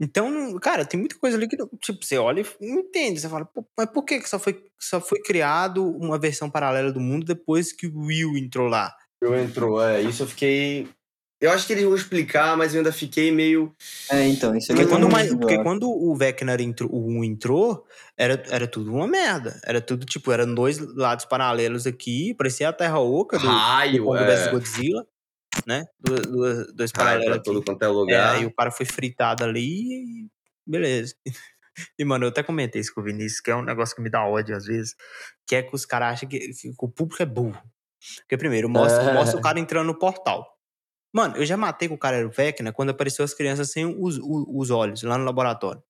Speaker 1: Então, cara, tem muita coisa ali que, tipo, você olha e não entende. Você fala, "Pô, mas por que que só foi, só foi criado uma versão paralela do mundo depois que o Will entrou lá?
Speaker 3: Eu entrou, é. Isso eu fiquei. Eu acho que eles vão explicar, mas eu ainda fiquei meio.
Speaker 2: É, então, isso
Speaker 1: Porque,
Speaker 2: aqui
Speaker 1: quando,
Speaker 2: é
Speaker 1: mais-
Speaker 2: muito
Speaker 1: porque quando o Vecna entrou, o 1 entrou, era, era tudo uma merda. Era tudo, tipo, eram dois lados paralelos aqui, parecia a Terra Oca do, do
Speaker 3: Raio,
Speaker 1: Kong vs
Speaker 3: é.
Speaker 1: Godzilla, né? Duas, duas, dois paralelos
Speaker 3: todo quanto é
Speaker 1: É,
Speaker 3: lugar.
Speaker 1: aí o cara foi fritado ali e beleza. E, mano, eu até comentei isso com o Vinícius, que é um negócio que me dá ódio às vezes, que é que os caras acham que, que o público é burro. Porque, primeiro, mostra,
Speaker 3: É.
Speaker 1: mostra o cara entrando no portal. Mano, eu já matei com o cara era o Vecna quando apareceu as crianças sem os, os, os olhos, lá no laboratório.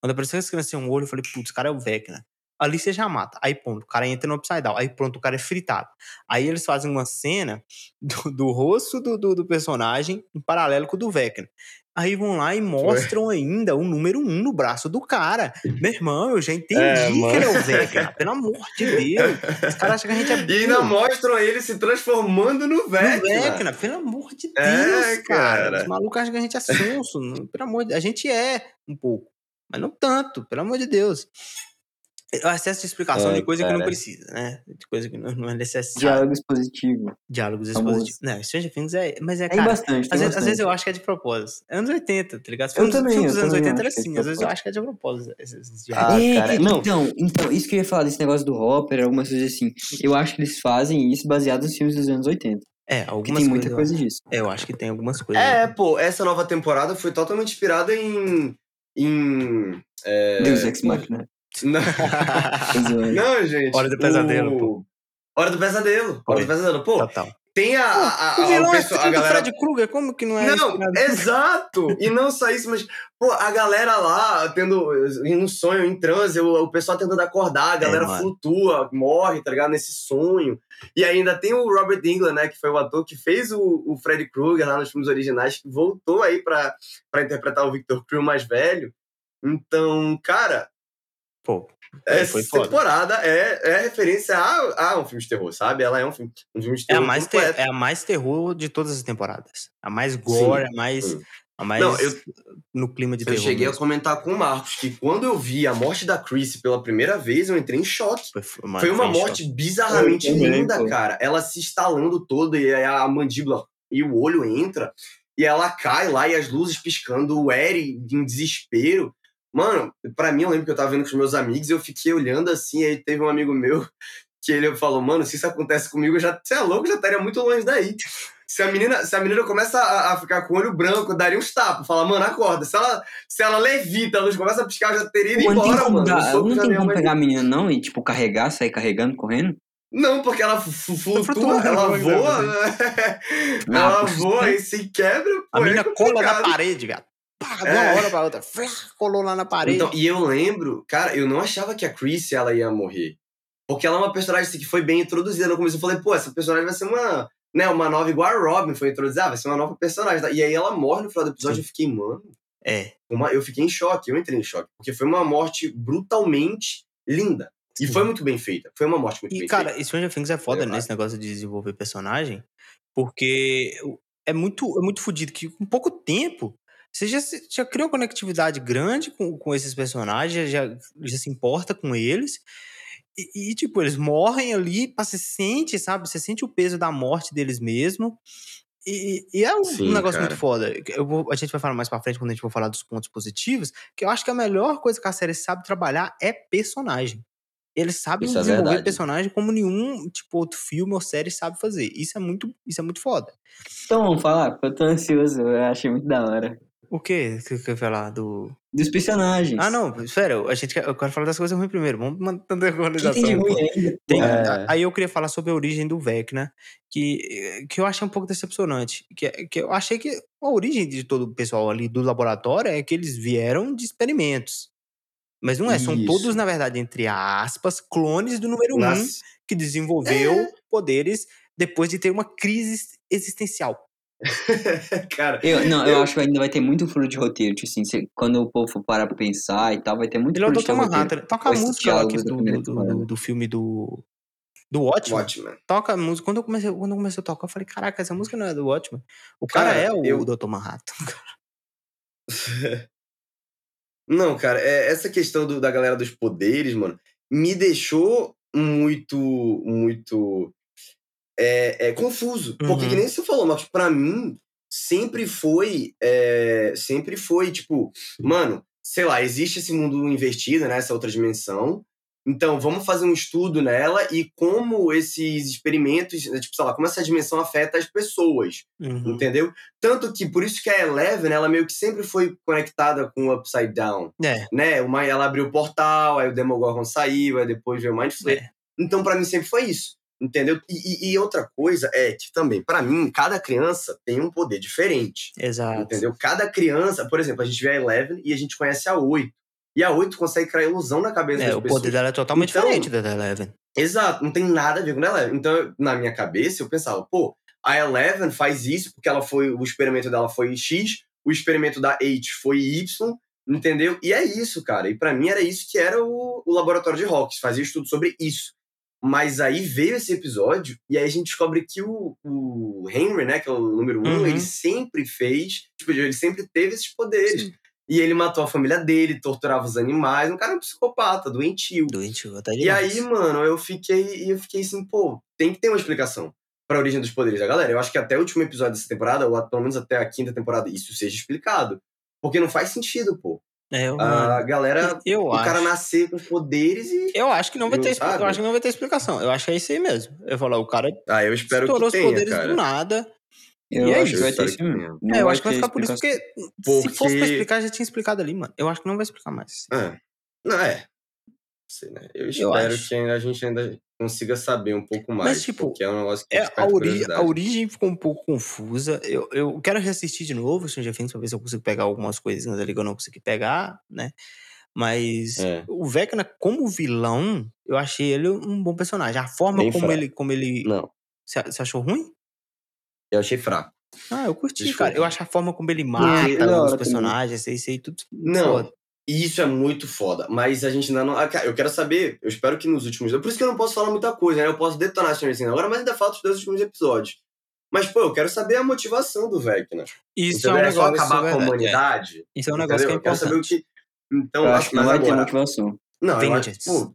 Speaker 1: Quando apareceu as crianças sem um olho, eu falei, putz, o cara é o Vecna. Ali você já mata. Aí, pronto, o cara entra no Upside Down. Aí, pronto, o cara é fritado. Aí eles fazem uma cena do, do rosto do, do, do personagem em paralelo com o do Vecna. Aí vão lá e mostram ainda o número um no braço do cara. Meu irmão, eu já entendi
Speaker 3: É,
Speaker 1: que ele é o Vecna. Pelo amor de Deus. Os caras acham que a gente é burro.
Speaker 3: E ainda mostram ele se transformando no
Speaker 1: No
Speaker 3: Vecna.
Speaker 1: Vecna, pelo amor de Deus,
Speaker 3: É,
Speaker 1: cara.
Speaker 3: cara.
Speaker 1: Os malucos acham que a gente é sonso. pelo amor de A gente é um pouco, mas não tanto, pelo amor de Deus. O excesso de explicação
Speaker 3: É,
Speaker 1: de coisa que não
Speaker 3: cara.
Speaker 1: precisa, né? De coisa que não, não é necessária.
Speaker 2: Diálogo expositivo.
Speaker 1: Diálogos expositivos. Não, Stranger Things é. Mas é,
Speaker 2: Tem
Speaker 1: cara.
Speaker 2: bastante,
Speaker 1: Às vezes, às vezes eu acho que é de propósito. É anos 80, tá ligado?
Speaker 2: Eu
Speaker 1: Filmes,
Speaker 2: também,
Speaker 1: filmes
Speaker 2: eu
Speaker 1: dos anos
Speaker 2: também
Speaker 1: 80 era
Speaker 2: que é
Speaker 1: assim. Às vezes eu acho que é de propósito. Esses,
Speaker 3: Ah,
Speaker 1: diálogos.
Speaker 2: É,
Speaker 3: cara,
Speaker 2: não.
Speaker 3: não.
Speaker 2: Então, então, isso que eu ia falar desse negócio do Hopper, algumas coisas assim. Eu acho que eles fazem isso baseado nos filmes dos anos 80.
Speaker 1: É,
Speaker 2: Que
Speaker 1: algumas
Speaker 2: tem muita coisa disso.
Speaker 1: Eu, eu acho que tem algumas coisas.
Speaker 3: É, pô, essa nova temporada foi totalmente inspirada em. em. É...
Speaker 2: Deus Ex Machina.
Speaker 3: Não, não, gente.
Speaker 1: Hora do pesadelo,
Speaker 3: o-
Speaker 1: pô.
Speaker 3: Hora do pesadelo. Hora do pesadelo. Pô,
Speaker 1: Total.
Speaker 3: tem a. a, a,
Speaker 1: o vilão
Speaker 3: o
Speaker 1: é
Speaker 3: pessoal-
Speaker 1: filho
Speaker 3: a
Speaker 1: do
Speaker 3: galera
Speaker 1: Fred Krueger, como que não é?
Speaker 3: Não, exato! E não só isso, mas, pô, a galera lá tendo. no sonho, em transe, o, o pessoal tentando acordar, a galera
Speaker 1: mano.
Speaker 3: flutua, morre, tá ligado? Nesse sonho. E ainda tem o Robert England, né, que foi o ator que fez o, o Freddy Krueger lá nos filmes originais, que voltou aí pra, pra interpretar o Victor Creel mais velho. Então, cara,
Speaker 1: Pô, Foi-
Speaker 3: essa
Speaker 1: foi foda.
Speaker 3: temporada é, é referência a, a um filme de terror, sabe? Ela é um filme, um filme de
Speaker 1: É a,
Speaker 3: terror
Speaker 1: mais te-
Speaker 3: completo.
Speaker 1: é a mais terror de todas as temporadas. A mais gore, a mais.
Speaker 3: sim.
Speaker 1: A mais
Speaker 3: Não, eu-
Speaker 1: no clima de
Speaker 3: Eu
Speaker 1: terror.
Speaker 3: cheguei a
Speaker 1: mesmo.
Speaker 3: comentar com o Marcos que quando eu vi a morte da Chris pela primeira vez, eu entrei em choque.
Speaker 1: Foi, foi, mano,
Speaker 3: Foi uma
Speaker 1: em choque.
Speaker 3: morte bizarramente
Speaker 2: Eu
Speaker 3: linda, cara. Ela se estalando toda e aí a mandíbula e o olho entra e ela cai lá e as luzes piscando, o Eri em desespero. Mano, pra mim, eu lembro que eu tava vendo com os meus amigos e eu fiquei olhando assim, e aí teve um amigo meu que ele falou, mano, se isso acontece comigo, eu já, você é louco, já estaria muito longe daí. Se a menina, se a menina começa a, a ficar com o olho branco, eu daria uns tapas. Fala, mano, acorda. Se ela, se ela levita, a luz começa a piscar, eu já teria ido
Speaker 2: Pô, não
Speaker 3: embora,
Speaker 2: como,
Speaker 3: mano.
Speaker 2: dar- não tem como pegar a menina, não, e tipo, carregar, sair carregando, correndo?
Speaker 3: Não, porque ela flutua,
Speaker 1: flutua,
Speaker 3: ela
Speaker 1: é,
Speaker 3: voa, ela
Speaker 2: Ah,
Speaker 3: voa e se quebra.
Speaker 1: A
Speaker 3: pô, é
Speaker 1: menina cola na parede, gato. Pá, de
Speaker 3: É.
Speaker 1: uma hora pra outra. Flá, Colou lá na parede.
Speaker 3: Então, e eu lembro, cara, eu não achava que a Chris ela ia morrer. Porque ela é uma personagem assim, que foi bem introduzida. No começo eu falei, pô, essa personagem vai ser uma, né, uma nova igual a Robin foi introduzida, ah, vai ser uma nova personagem. E aí ela morre no final do episódio
Speaker 1: Sim.
Speaker 3: eu fiquei, mano,
Speaker 1: É.
Speaker 3: uma, eu fiquei em choque, eu entrei em choque. Porque foi uma morte brutalmente linda. E
Speaker 1: Sim.
Speaker 3: foi muito bem feita. Foi uma morte muito
Speaker 1: E,
Speaker 3: bem
Speaker 1: cara,
Speaker 3: feita.
Speaker 1: Stranger Things é foda
Speaker 3: Eu
Speaker 1: nesse negócio de desenvolver personagem, porque é muito, é muito fodido que com pouco tempo você já, já cria uma conectividade grande com, com esses personagens, já, já se importa com eles. E, e, tipo, eles morrem ali, você sente, sabe? Você sente o peso da morte deles mesmo. E, e é um,
Speaker 3: Sim,
Speaker 1: um negócio
Speaker 3: cara.
Speaker 1: muito foda. Eu vou- a gente vai falar mais pra frente quando a gente for falar dos pontos positivos, que eu acho que a melhor coisa que a série sabe trabalhar é personagem. Eles sabem
Speaker 3: Isso é
Speaker 1: desenvolver
Speaker 3: verdade.
Speaker 1: personagem como nenhum tipo outro filme ou série sabe fazer. Isso é muito, isso é muito foda.
Speaker 2: Então, vamos falar? Eu tô ansioso, eu achei muito da hora.
Speaker 1: O quê que você quer falar do
Speaker 2: Dos personagens.
Speaker 1: Ah, não, espera, a gente quer, eu quero falar das coisas ruins primeiro. Vamos mantendo a
Speaker 2: O que
Speaker 1: organização.
Speaker 2: tem de ruim ainda?
Speaker 1: Tem-?
Speaker 3: É.
Speaker 1: Aí eu queria falar sobre a origem do Vecna, que, que eu achei um pouco decepcionante. Que, que eu achei que a origem de todo o pessoal ali do laboratório é que eles vieram de experimentos. Mas não é, são
Speaker 3: Isso.
Speaker 1: todos, na verdade, entre aspas, clones do número um
Speaker 3: Nas-
Speaker 1: que desenvolveu
Speaker 3: É.
Speaker 1: poderes depois de ter uma crise existencial.
Speaker 3: Cara,
Speaker 2: Eu, não, eu acho que ainda vai ter muito furo de roteiro. Tipo assim, cê- quando o povo for parar pra pensar e tal, vai ter muito
Speaker 1: Ele é o
Speaker 2: furo de
Speaker 1: Dr.
Speaker 2: roteiro.
Speaker 1: Manhattan. Toca a música lá do, do, do, do filme do. Do Watchmen?
Speaker 3: Watchmen.
Speaker 1: Toca a música. Quando eu, comecei, quando eu comecei a tocar, eu falei, caraca, essa música não é do Watchmen. O cara,
Speaker 3: Cara,
Speaker 1: é o
Speaker 3: eu-
Speaker 1: Dr. Manhattan.
Speaker 3: Não, cara, é, essa questão do- da galera dos poderes, mano, me deixou muito, muito é, é, confuso. Porque
Speaker 1: Uhum.
Speaker 3: que nem você falou, Marcos, pra mim, sempre foi, é, sempre foi, tipo, mano, sei lá, existe esse mundo invertido, né, essa outra dimensão, então vamos fazer um estudo nela e como esses experimentos, né, tipo, sei lá, como essa dimensão afeta as pessoas.
Speaker 1: Uhum.
Speaker 3: Entendeu? Tanto que por isso que a Eleven, ela meio que sempre foi conectada com o Upside Down,
Speaker 1: É.
Speaker 3: né? Uma, ela abriu o portal, aí o Demogorgon saiu, aí depois veio o Mind Flayer.
Speaker 1: É.
Speaker 3: Então pra mim sempre foi isso, entendeu? E, e- outra coisa é que também, pra mim, cada criança tem um poder diferente,
Speaker 1: Exato.
Speaker 3: entendeu? Cada criança, por exemplo, a gente vê a Eleven e a gente conhece a 8. E a 8 consegue criar ilusão na cabeça
Speaker 1: É,
Speaker 3: das
Speaker 1: o
Speaker 3: pessoas.
Speaker 1: poder dela é totalmente
Speaker 3: Então-
Speaker 1: diferente da da Eleven.
Speaker 3: Exato, não tem nada a ver com a Eleven. Então, na minha cabeça, eu pensava, pô, a Eleven faz isso porque ela foi. O experimento dela foi X, o experimento da 8 foi Y, entendeu? E é isso, cara. E pra mim era isso que era o, o laboratório de Hawks, fazia estudo sobre isso. Mas aí veio esse episódio, e aí a gente descobre que o, o Henry, né, que é o número um,
Speaker 1: Uhum.
Speaker 3: ele sempre fez, tipo, ele sempre teve esses poderes.
Speaker 1: Sim.
Speaker 3: E ele matou a família dele, torturava os animais, um cara é um psicopata, doentio.
Speaker 1: Doentio, até
Speaker 3: E
Speaker 1: demais.
Speaker 3: aí, mano, eu fiquei, eu fiquei assim, pô, tem que ter uma explicação pra origem dos poderes da galera. Eu acho que até o último episódio dessa temporada, ou pelo menos até a quinta temporada, isso seja explicado. Porque não faz sentido, pô.
Speaker 1: É, eu,
Speaker 3: A galera,
Speaker 1: eu
Speaker 3: o
Speaker 1: acho.
Speaker 3: cara nascer com poderes e.
Speaker 1: Eu acho que não vai
Speaker 3: Eu,
Speaker 1: ter expli-
Speaker 3: sabe?
Speaker 1: Eu acho que não vai ter explicação. Eu acho que é isso aí mesmo. Eu falar, o cara
Speaker 3: Ah, eu espero
Speaker 1: estourou
Speaker 3: que
Speaker 1: os
Speaker 3: tenha,
Speaker 1: poderes
Speaker 3: cara.
Speaker 1: do nada.
Speaker 2: Eu
Speaker 1: E é isso.
Speaker 2: vai ter isso mesmo.
Speaker 1: é, eu acho que vai ficar por isso,
Speaker 2: explicação.
Speaker 1: porque, se fosse pra
Speaker 3: Porque-
Speaker 1: explicar, já tinha explicado ali, mano. Eu acho que não vai explicar mais.
Speaker 3: É. Não, é. Sei, né? Eu
Speaker 1: Eu
Speaker 3: espero
Speaker 1: acho.
Speaker 3: que a gente ainda consiga saber um pouco mais.
Speaker 1: tipo,
Speaker 3: porque é um negócio que
Speaker 1: É, a, ori
Speaker 3: curiosidade.
Speaker 1: a origem ficou um pouco confusa. Eu, eu quero reassistir de novo Stranger Things pra ver se eu consigo pegar algumas coisinhas ali que eu não consegui pegar, né? Mas
Speaker 3: É.
Speaker 1: o Vecna, como vilão, eu achei ele um bom personagem. A forma
Speaker 3: Bem
Speaker 1: como
Speaker 3: fraco.
Speaker 1: ele, como ele.
Speaker 3: Não,
Speaker 1: Você achou ruim?
Speaker 3: eu achei fraco.
Speaker 1: Ah, eu curti,
Speaker 3: Desculpa.
Speaker 1: cara. Eu acho a forma como ele mata os personagens, isso aí tudo.
Speaker 3: Não,
Speaker 1: foda.
Speaker 3: E isso é muito foda. Mas a gente ainda não. ah, Eu quero saber, eu espero que nos últimos. Por isso que eu não posso falar muita coisa, né? Eu posso detonar Stranger Things agora, mas ainda falta os dois últimos episódios. Mas, pô, eu quero saber a motivação do Vecna.
Speaker 1: Isso é
Speaker 3: Entendeu?
Speaker 1: um
Speaker 3: é só
Speaker 1: negócio.
Speaker 3: acabar com a
Speaker 1: verdade, é.
Speaker 3: humanidade.
Speaker 1: Isso é um negócio
Speaker 3: entendeu?
Speaker 1: que é
Speaker 3: Eu quero saber o
Speaker 1: importante.
Speaker 3: que. Então,
Speaker 2: Eu acho que não vai ter
Speaker 3: agora.
Speaker 2: motivação.
Speaker 3: Não, eu acho, pô,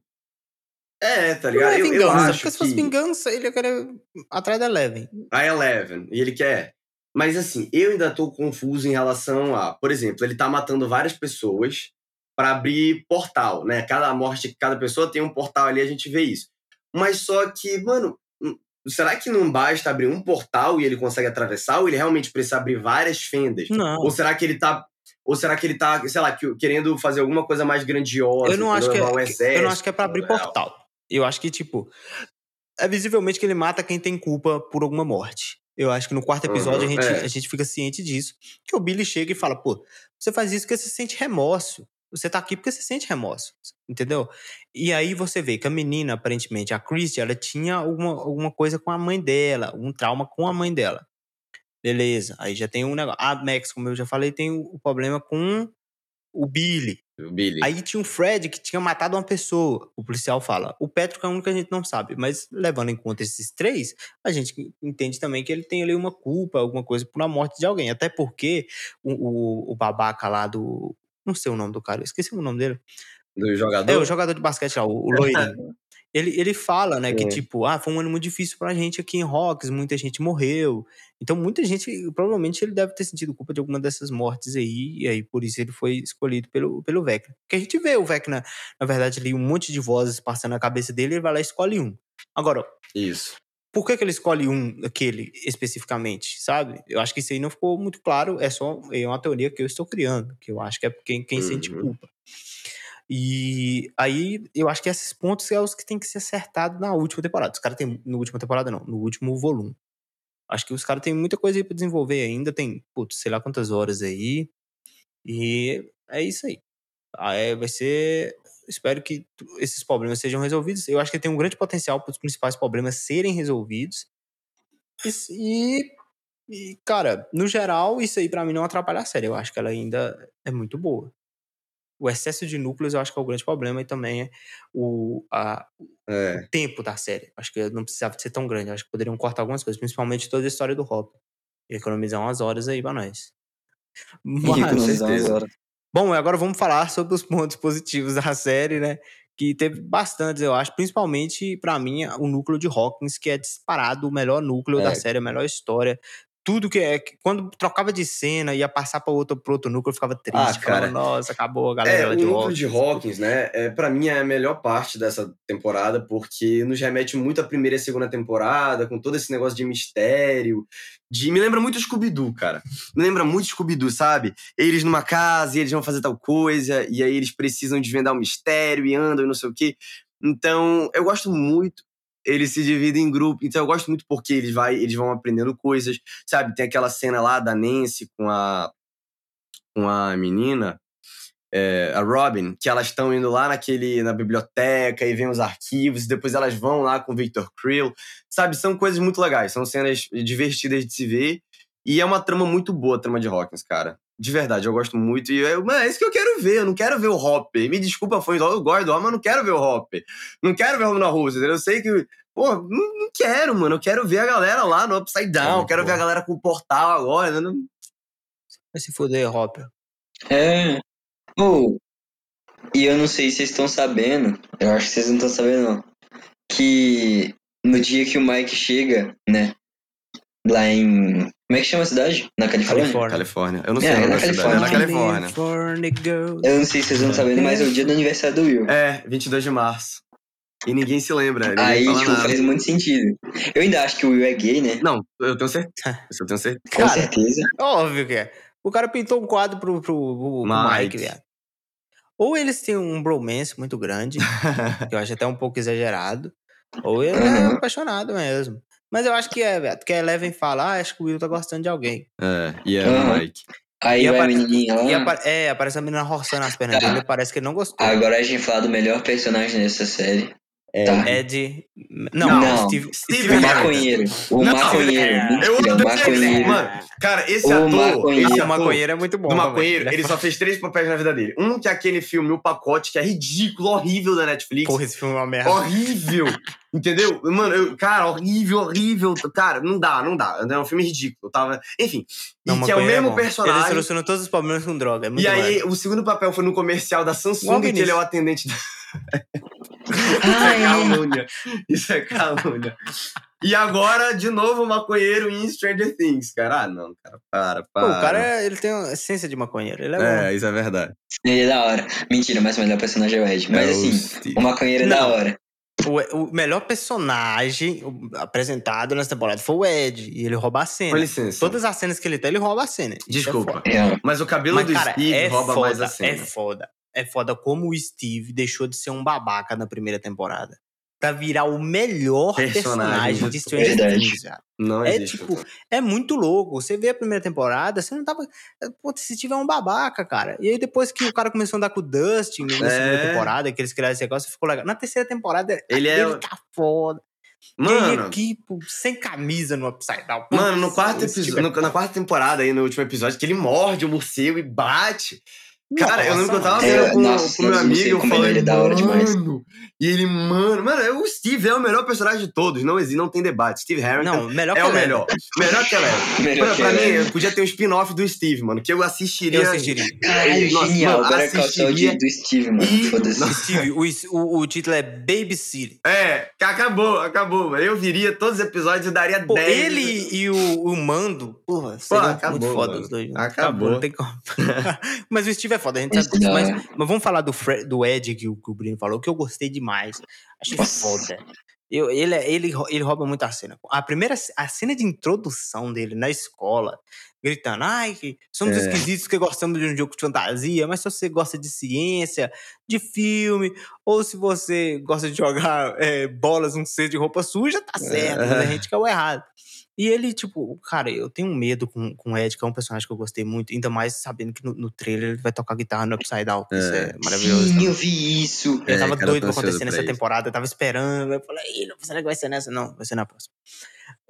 Speaker 3: É, tá
Speaker 1: Não
Speaker 3: ligado?
Speaker 1: é
Speaker 3: Eu, eu
Speaker 1: vingança,
Speaker 3: acho
Speaker 1: porque se fosse
Speaker 3: que
Speaker 1: vingança, ele ia querer atrás da Eleven.
Speaker 3: a Eleven, e ele quer. Mas assim, eu ainda tô confuso em relação a, por exemplo, ele tá matando várias pessoas pra abrir portal, né? Cada morte, cada pessoa tem um portal ali, a gente vê isso. Mas só que, mano, hum, será que não basta abrir um portal e ele consegue atravessar ou ele realmente precisa abrir várias fendas?
Speaker 1: Não.
Speaker 3: Ou será que ele tá ou será que ele tá, sei lá, que- querendo fazer alguma coisa mais grandiosa?
Speaker 1: Eu não acho que
Speaker 3: levar um
Speaker 1: é,
Speaker 3: exército?
Speaker 1: eu não acho que é pra abrir
Speaker 3: É,
Speaker 1: portal. Eu acho que, tipo, é visivelmente que ele mata quem tem culpa por alguma morte. Eu acho que no quarto episódio
Speaker 3: Uhum,
Speaker 1: a, gente,
Speaker 3: é.
Speaker 1: a gente fica ciente disso. Que o Billy chega e fala, pô, você faz isso porque você sente remorso. Você tá aqui porque você sente remorso. Entendeu? E aí você vê que a menina, aparentemente, a Christie, ela tinha alguma, alguma coisa com a mãe dela, um trauma com a mãe dela. Beleza, aí já tem um negócio. A Max, como eu já falei, tem o o problema com o Billy.
Speaker 3: O Billy.
Speaker 1: Aí tinha um Fred que tinha matado uma pessoa. O policial fala. O Patrick é o único que a gente não sabe. Mas levando em conta esses três, a gente entende também que ele tem ali uma culpa, alguma coisa por a morte de alguém. Até porque o, o, o babaca lá do. Não sei o nome do cara, eu esqueci o nome dele.
Speaker 3: do jogador.
Speaker 1: É, o jogador de basquete lá, o, o loirinho. Ele, ele fala, né, que
Speaker 3: É.
Speaker 1: tipo, ah, foi um ano muito difícil pra gente aqui em Rocks, muita gente morreu. Então, muita gente, provavelmente ele deve ter sentido culpa de alguma dessas mortes aí, e aí por isso ele foi escolhido pelo, pelo Vecna. Porque a gente vê o Vecna, na verdade, ali, um monte de vozes passando na cabeça dele, ele vai lá e escolhe um. Agora,
Speaker 3: Isso.
Speaker 1: Por que, que ele escolhe um, aquele, especificamente, sabe? Eu acho que isso aí não ficou muito claro, é só é uma teoria que eu estou criando, que eu acho que é quem, quem sente
Speaker 3: Uhum.
Speaker 1: culpa. E aí, eu acho que esses pontos são os que tem que ser acertados na última temporada. Os caras têm. No última temporada, não, no último volume. Acho que os caras têm muita coisa aí pra desenvolver ainda. Tem, putz, sei lá quantas horas aí. E é isso aí. Vai ser. Espero que esses problemas sejam resolvidos. Eu acho que tem um grande potencial para os principais problemas serem resolvidos. E, e, cara, no geral, isso aí pra mim não atrapalha a série. Eu acho que ela ainda é muito boa. o excesso de núcleos eu acho que é o grande problema e também é o, a,
Speaker 3: É.
Speaker 1: o tempo da série. Acho que não precisava ser tão grande. Acho que poderiam cortar algumas coisas, principalmente toda a história do Hop. E economizar umas horas aí pra nós.
Speaker 2: E
Speaker 1: Mas,
Speaker 2: economizar umas
Speaker 3: certeza.
Speaker 1: Bom, agora vamos falar sobre os pontos positivos da série, né? Que teve bastantes, eu acho, principalmente pra mim o núcleo de Hawkins, que é disparado o melhor núcleo da
Speaker 3: É.
Speaker 1: série, a melhor história. Tudo que é. que Quando trocava de cena, ia passar pra outro, pro outro núcleo, eu ficava triste.
Speaker 3: Ah,
Speaker 1: falava,
Speaker 3: cara.
Speaker 1: nossa, acabou a galera
Speaker 3: É, o
Speaker 1: de
Speaker 3: núcleo
Speaker 1: Hawkins.
Speaker 3: de Hawkins, né, é, pra mim é a melhor parte dessa temporada, porque nos remete muito à primeira e segunda temporada, com todo esse negócio de mistério, de... Me lembra muito Scooby-Doo, cara. Me lembra muito Scooby-Doo, sabe? Eles numa casa e eles vão fazer tal coisa, e aí eles precisam desvendar um mistério e andam e não sei o quê. Então, eu gosto muito. Eles se dividem em grupo, então eu gosto muito porque eles, vai, eles vão aprendendo coisas, sabe? Tem aquela cena lá da Nancy com a, com a menina, é, a Robin, que elas estão indo lá naquele, na biblioteca e vem os arquivos, e depois elas vão lá com o Victor Krill, sabe? São coisas muito legais, são cenas divertidas de se ver, e é uma trama muito boa, a trama de Hawkins, cara. De verdade, eu gosto muito, e eu, mano, é isso que eu quero ver, eu não quero ver o Hopper. Me desculpa, foi eu gosto do Hopper, mas eu não quero ver o Hopper. Não quero ver o Russo, entendeu? Eu sei que, pô, não, não quero, mano, eu quero ver a galera lá no Upside Down,
Speaker 1: muito
Speaker 3: quero ver a galera com o portal agora? Não-
Speaker 1: Vai se fuder, Hopper.
Speaker 2: É. Oh, e eu não sei se vocês estão sabendo, eu acho que vocês não estão sabendo, não. Que no dia que o Mike chega, né? Lá em. Como é que chama a cidade? Na Califórnia?
Speaker 1: Califórnia.
Speaker 3: Califórnia. Eu não
Speaker 2: É,
Speaker 3: sei o
Speaker 2: é
Speaker 3: nome da cidade, é
Speaker 2: Califórnia.
Speaker 3: na Califórnia.
Speaker 1: California girls.
Speaker 2: Eu não sei se vocês estão sabendo, mas é o dia do aniversário do Will.
Speaker 3: É, 22 de março. E ninguém se lembra. Ninguém
Speaker 2: Aí,
Speaker 3: fala
Speaker 2: tipo,
Speaker 3: nada.
Speaker 2: faz muito sentido. Eu ainda acho que o Will é gay, né?
Speaker 3: Não, eu tenho certeza. Eu tenho certeza.
Speaker 2: Com
Speaker 1: Cara,
Speaker 2: certeza.
Speaker 1: Óbvio que é. O cara pintou um quadro pro, pro, pro,
Speaker 3: Mike.
Speaker 1: Mike, viado. Ou eles têm um bromance muito grande, que eu acho até um pouco exagerado, ou ele é
Speaker 2: Uhum.
Speaker 1: apaixonado mesmo. Mas eu acho que é, velho. Porque a Eleven fala, ah, acho que o Will tá gostando de alguém.
Speaker 3: É, e é o Mike.
Speaker 2: Aí
Speaker 1: E
Speaker 2: vai
Speaker 1: apare-
Speaker 2: menininha lá.
Speaker 1: E apa- é, aparece a menina roçando as pernas
Speaker 2: Tá.
Speaker 1: dele, parece que ele não gostou.
Speaker 2: Agora a gente fala do melhor personagem dessa série.
Speaker 3: É.
Speaker 2: Tá.
Speaker 1: Ed. Não,
Speaker 2: Não.
Speaker 1: Steve.
Speaker 3: Steve
Speaker 1: Steve
Speaker 2: O maconheiro. O
Speaker 3: Não,
Speaker 2: maconheiro.
Speaker 1: é.
Speaker 3: Eu
Speaker 2: o
Speaker 3: odeio
Speaker 2: maconheiro.
Speaker 3: Mano, cara, esse
Speaker 2: O
Speaker 3: ator.
Speaker 2: maconheiro.
Speaker 3: Esse
Speaker 1: O
Speaker 3: ator
Speaker 1: maconheiro é muito bom.
Speaker 3: do
Speaker 1: também.
Speaker 3: maconheiro,
Speaker 1: é
Speaker 3: ele só fez três papéis na vida dele. Um que é aquele filme O Pacote, que é ridículo, horrível da Netflix.
Speaker 1: Porra, esse filme é uma merda.
Speaker 3: Horrível. Entendeu? Mano, eu- cara, horrível, horrível. Cara, não dá, não dá. É um filme ridículo. Tava... Enfim. E
Speaker 1: Não,
Speaker 3: que é o
Speaker 1: maconheiro
Speaker 3: mesmo.
Speaker 1: Ele
Speaker 3: personagem.
Speaker 1: solucionou todos os problemas com droga. É
Speaker 3: E aí,
Speaker 1: bom.
Speaker 3: o segundo papel foi no comercial da Samsung,
Speaker 1: Logo
Speaker 3: que ele é o atendente da. Isso
Speaker 2: Ah,
Speaker 3: é calúnia. Isso é calúnia. E agora, de novo, o maconheiro em Stranger Things, cara. Ah, não, cara, para,
Speaker 1: Pô,
Speaker 3: para.
Speaker 1: o cara, é- ele tem uma essência de maconheiro. Ele é, bom.
Speaker 3: É, isso é verdade.
Speaker 2: Ele é da hora. Mentira, mas o melhor personagem é o Ed. Mas
Speaker 3: É o
Speaker 2: assim,
Speaker 3: Steve.
Speaker 2: o maconheiro é da
Speaker 1: Não.
Speaker 2: hora.
Speaker 1: O, o melhor personagem apresentado nessa temporada foi o Ed. E ele rouba a cena.
Speaker 3: Com licença.
Speaker 1: Todas as cenas que ele tem, ele rouba a cena. É
Speaker 3: Desculpa.
Speaker 2: É,
Speaker 3: Mas o cabelo
Speaker 1: Mas,
Speaker 3: do
Speaker 1: cara,
Speaker 3: Steve
Speaker 1: é
Speaker 3: rouba
Speaker 1: foda,
Speaker 3: mais a cena.
Speaker 1: É foda. É foda como o Steve deixou de ser um babaca na primeira temporada. Pra virar o melhor
Speaker 3: Personagem
Speaker 1: personagem,
Speaker 3: de
Speaker 1: Stranger. Things, cara.
Speaker 3: Não
Speaker 1: É
Speaker 3: existe.
Speaker 1: tipo, é muito louco. Você vê a primeira temporada, você não tava. Pô, se tiver um babaca, cara. E aí depois que o cara começou a andar com o Dustin na
Speaker 3: É.
Speaker 1: segunda temporada, que eles criaram esse negócio, ficou legal. Na terceira temporada,
Speaker 3: Ele é
Speaker 1: tá foda.
Speaker 3: Mano,
Speaker 1: aqui, pô, sem camisa no Upside Down.
Speaker 3: mano, no quarto episódio,
Speaker 1: tipo
Speaker 3: no- na quarta temporada aí, no último episódio, que ele morde o morcego e bate. Cara, eu lembro que eu tava
Speaker 1: Nossa,
Speaker 2: É,
Speaker 3: vendo com,
Speaker 2: nossa,
Speaker 3: com meu
Speaker 2: eu
Speaker 3: amigo, eu
Speaker 2: como ele
Speaker 3: falei,
Speaker 2: é da hora demais.
Speaker 3: mano. E ele, mano, mano, é o Steve é o melhor personagem de todos, não existe, não tem debate. Steve Harrington
Speaker 1: Não, melhor
Speaker 3: é o melhor. Melhor que ela é.
Speaker 2: Melhor
Speaker 3: Pra, mim, podia ter um spin-off do Steve, mano, que eu assistiria.
Speaker 1: Eu assistiria.
Speaker 2: Caralho,
Speaker 3: Nossa,
Speaker 2: genial.
Speaker 3: mano,
Speaker 2: Agora é o
Speaker 3: assistiria
Speaker 2: do Steve, mano.
Speaker 3: e-
Speaker 2: Foda-se.
Speaker 1: Steve, o, o, o título é Baby City.
Speaker 3: É, que acabou, acabou, mano. Eu viria todos os episódios e daria
Speaker 1: Pô,
Speaker 3: 10.
Speaker 1: ele e o, o Mando, porra, seria
Speaker 3: acabou,
Speaker 1: muito foda
Speaker 3: mano.
Speaker 1: os dois. né?
Speaker 3: Acabou.
Speaker 1: não tem como. mas o Steve é foda, a gente sabe disso. Mas,
Speaker 2: hora.
Speaker 1: mas vamos falar do, Fre do Ed que o, que o Bruno falou, que eu gostei demais. Achei
Speaker 2: Nossa.
Speaker 1: foda. Eu, ele, é- ele, ele rouba muito a cena. A primeira a cena de introdução dele na escola, gritando: ai, que somos
Speaker 3: É.
Speaker 1: esquisitos que gostamos de um jogo de fantasia, mas se você gosta de ciência, de filme, ou se você gosta de jogar é, bolas num cesto de roupa suja, tá certo, mas a gente quer o errado. E ele, tipo, cara, eu tenho um medo com, com o Ed, que é um personagem que eu gostei muito, ainda mais sabendo que no, no trailer ele vai tocar guitarra no Upside Down. Isso
Speaker 3: É.
Speaker 1: é maravilhoso.
Speaker 2: Sim,
Speaker 1: também.
Speaker 2: eu vi isso.
Speaker 1: Eu
Speaker 3: É,
Speaker 1: tava doido pra acontecer nessa
Speaker 3: pra
Speaker 1: temporada, eu tava esperando. Eu falei, "Ih, não, será que vai ser nessa? Não, vai ser na próxima.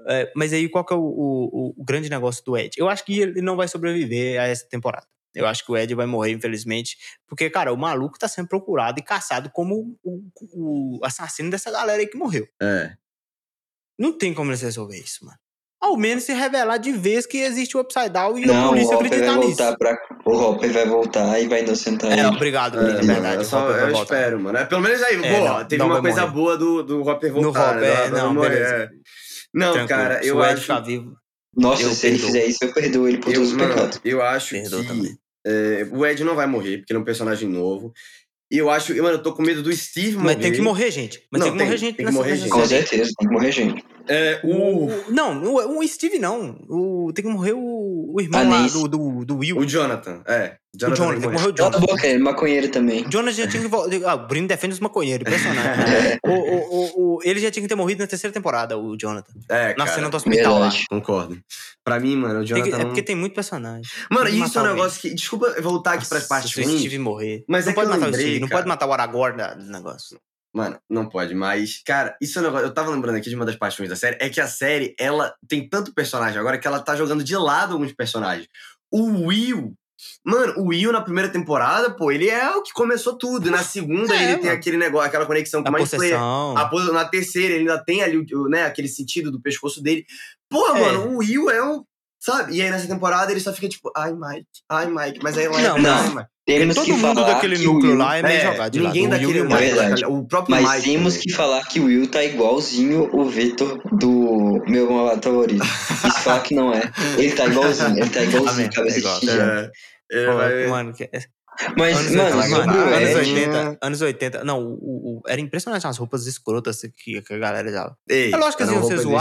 Speaker 1: É, mas aí, qual que é o, o- o grande negócio do Ed? Eu acho que ele não vai sobreviver a essa temporada. Eu acho que o Ed vai morrer, infelizmente. Porque, cara, o maluco tá sendo procurado e caçado como o, o assassino dessa galera aí que morreu.
Speaker 3: É.
Speaker 1: Não tem como eles resolver isso, mano. Ao menos se revelar de vez que existe o Upside Down e a
Speaker 2: Não, o
Speaker 1: polícia acreditar nisso.
Speaker 2: voltar pra. O Hopper vai voltar e vai inocentar
Speaker 1: É,
Speaker 2: ele.
Speaker 1: obrigado, Bruno, é,
Speaker 3: É,
Speaker 1: verdade.
Speaker 3: eu,
Speaker 1: o
Speaker 3: só, eu espero, mano. É, pelo menos aí,
Speaker 1: É,
Speaker 3: pô,
Speaker 1: não,
Speaker 3: teve
Speaker 1: não
Speaker 3: uma coisa
Speaker 1: morrer.
Speaker 3: boa do, do Hopper voltar.
Speaker 1: Hopper,
Speaker 3: né?
Speaker 1: é, não,
Speaker 3: Hopper,
Speaker 1: beleza.
Speaker 3: Não,
Speaker 1: Tranquilo.
Speaker 3: cara,
Speaker 1: Se
Speaker 3: eu
Speaker 1: o Ed
Speaker 3: acho.
Speaker 1: ficar vivo,
Speaker 2: Nossa,
Speaker 1: Eu
Speaker 2: se ele
Speaker 1: perdoo.
Speaker 2: fizer isso, eu perdoo ele por
Speaker 3: Eu,
Speaker 2: todos os pecados.
Speaker 3: eu acho
Speaker 1: Perdoo
Speaker 3: que
Speaker 1: também.
Speaker 3: é, o Ed não vai morrer, porque ele é um personagem novo. E eu acho, mano, eu tô com medo do Steve morrer.
Speaker 1: Mas tem que morrer, gente. Mas
Speaker 3: Não,
Speaker 1: tem que morrer
Speaker 3: tem-
Speaker 1: gente
Speaker 3: tem que morrer gente.
Speaker 2: Com certeza, tem que morrer gente.
Speaker 3: É,
Speaker 1: O,
Speaker 3: o,
Speaker 1: o- não, o, o Steve não. O, tem que morrer o, o irmão
Speaker 2: A
Speaker 1: lá do, do, do Will.
Speaker 3: o Jonathan, é.
Speaker 1: O
Speaker 3: Jonathan,
Speaker 1: Jonathan, tem que morrer o Jonathan.
Speaker 2: boca, ele é maconheiro também.
Speaker 1: O Jonas já tinha que voltar. Ah, o Bruno defende os maconheiros, impressionante. né? o, o, o, o- ele já tinha que ter morrido na terceira temporada, o Jonathan.
Speaker 3: É,
Speaker 1: Na
Speaker 3: cara,
Speaker 1: cena do hospital lá.
Speaker 3: Concordo. Pra mim, mano, o
Speaker 1: Tem que-
Speaker 3: Jonathan
Speaker 1: é
Speaker 3: não...
Speaker 1: porque tem muito personagem.
Speaker 3: Mano, isso é um negócio que... Desculpa voltar aqui pras
Speaker 1: Nossa,
Speaker 3: partes
Speaker 1: se o. Steve morrer.
Speaker 3: Mas
Speaker 1: não
Speaker 3: é que
Speaker 1: pode
Speaker 3: eu
Speaker 1: matar o
Speaker 3: lembrei,
Speaker 1: Steve, não
Speaker 3: cara.
Speaker 1: pode matar o Aragorn do negócio.
Speaker 3: Mano, não pode, mas, cara, isso é um negócio. Eu tava lembrando aqui de uma das paixões da série, é que a série, ela tem tanto personagem agora que ela tá jogando de lado alguns personagens. O Will. Mano, o Will na primeira temporada, pô, ele é o que começou tudo. Na segunda,
Speaker 1: É,
Speaker 3: ele tem
Speaker 1: mano.
Speaker 3: aquele negócio, aquela conexão com
Speaker 1: A
Speaker 3: pos- na terceira, ele ainda tem ali né, aquele sentido do pescoço dele. Porra,
Speaker 1: É.
Speaker 3: mano, o Will é um. Sabe? E aí nessa temporada ele só fica tipo, ai, Mike, ai, Mike. Mas aí ela
Speaker 1: Não,
Speaker 3: é,
Speaker 2: não.
Speaker 3: Mike.
Speaker 2: Temos
Speaker 1: Todo
Speaker 2: que
Speaker 1: mundo
Speaker 2: falar
Speaker 1: daquele
Speaker 2: que
Speaker 1: núcleo
Speaker 2: Will-
Speaker 1: lá é meio
Speaker 3: É,
Speaker 1: jogado de
Speaker 3: ninguém
Speaker 1: lado.
Speaker 3: Daquele
Speaker 1: o
Speaker 2: É
Speaker 1: Mike.
Speaker 2: verdade.
Speaker 3: O próprio
Speaker 2: Mas
Speaker 3: Mike.
Speaker 2: temos
Speaker 3: também.
Speaker 2: que falar que o Will tá igualzinho o Vitor do meu malvado favorito. Isso fala que não é. Ele tá igualzinho, ele tá igualzinho, cabeça
Speaker 1: é igual.
Speaker 2: de.
Speaker 3: É, é,
Speaker 1: Mano, que-
Speaker 2: Mas,
Speaker 1: anos,
Speaker 2: mano,
Speaker 1: 80,
Speaker 2: sobre
Speaker 1: mano,
Speaker 2: o
Speaker 1: anos
Speaker 2: Ed,
Speaker 1: 80, anos 80. Não, o, o- era impressionante as roupas escrotas que, que a galera usava.
Speaker 3: Ei,
Speaker 1: É lógico que eles iam ser mano.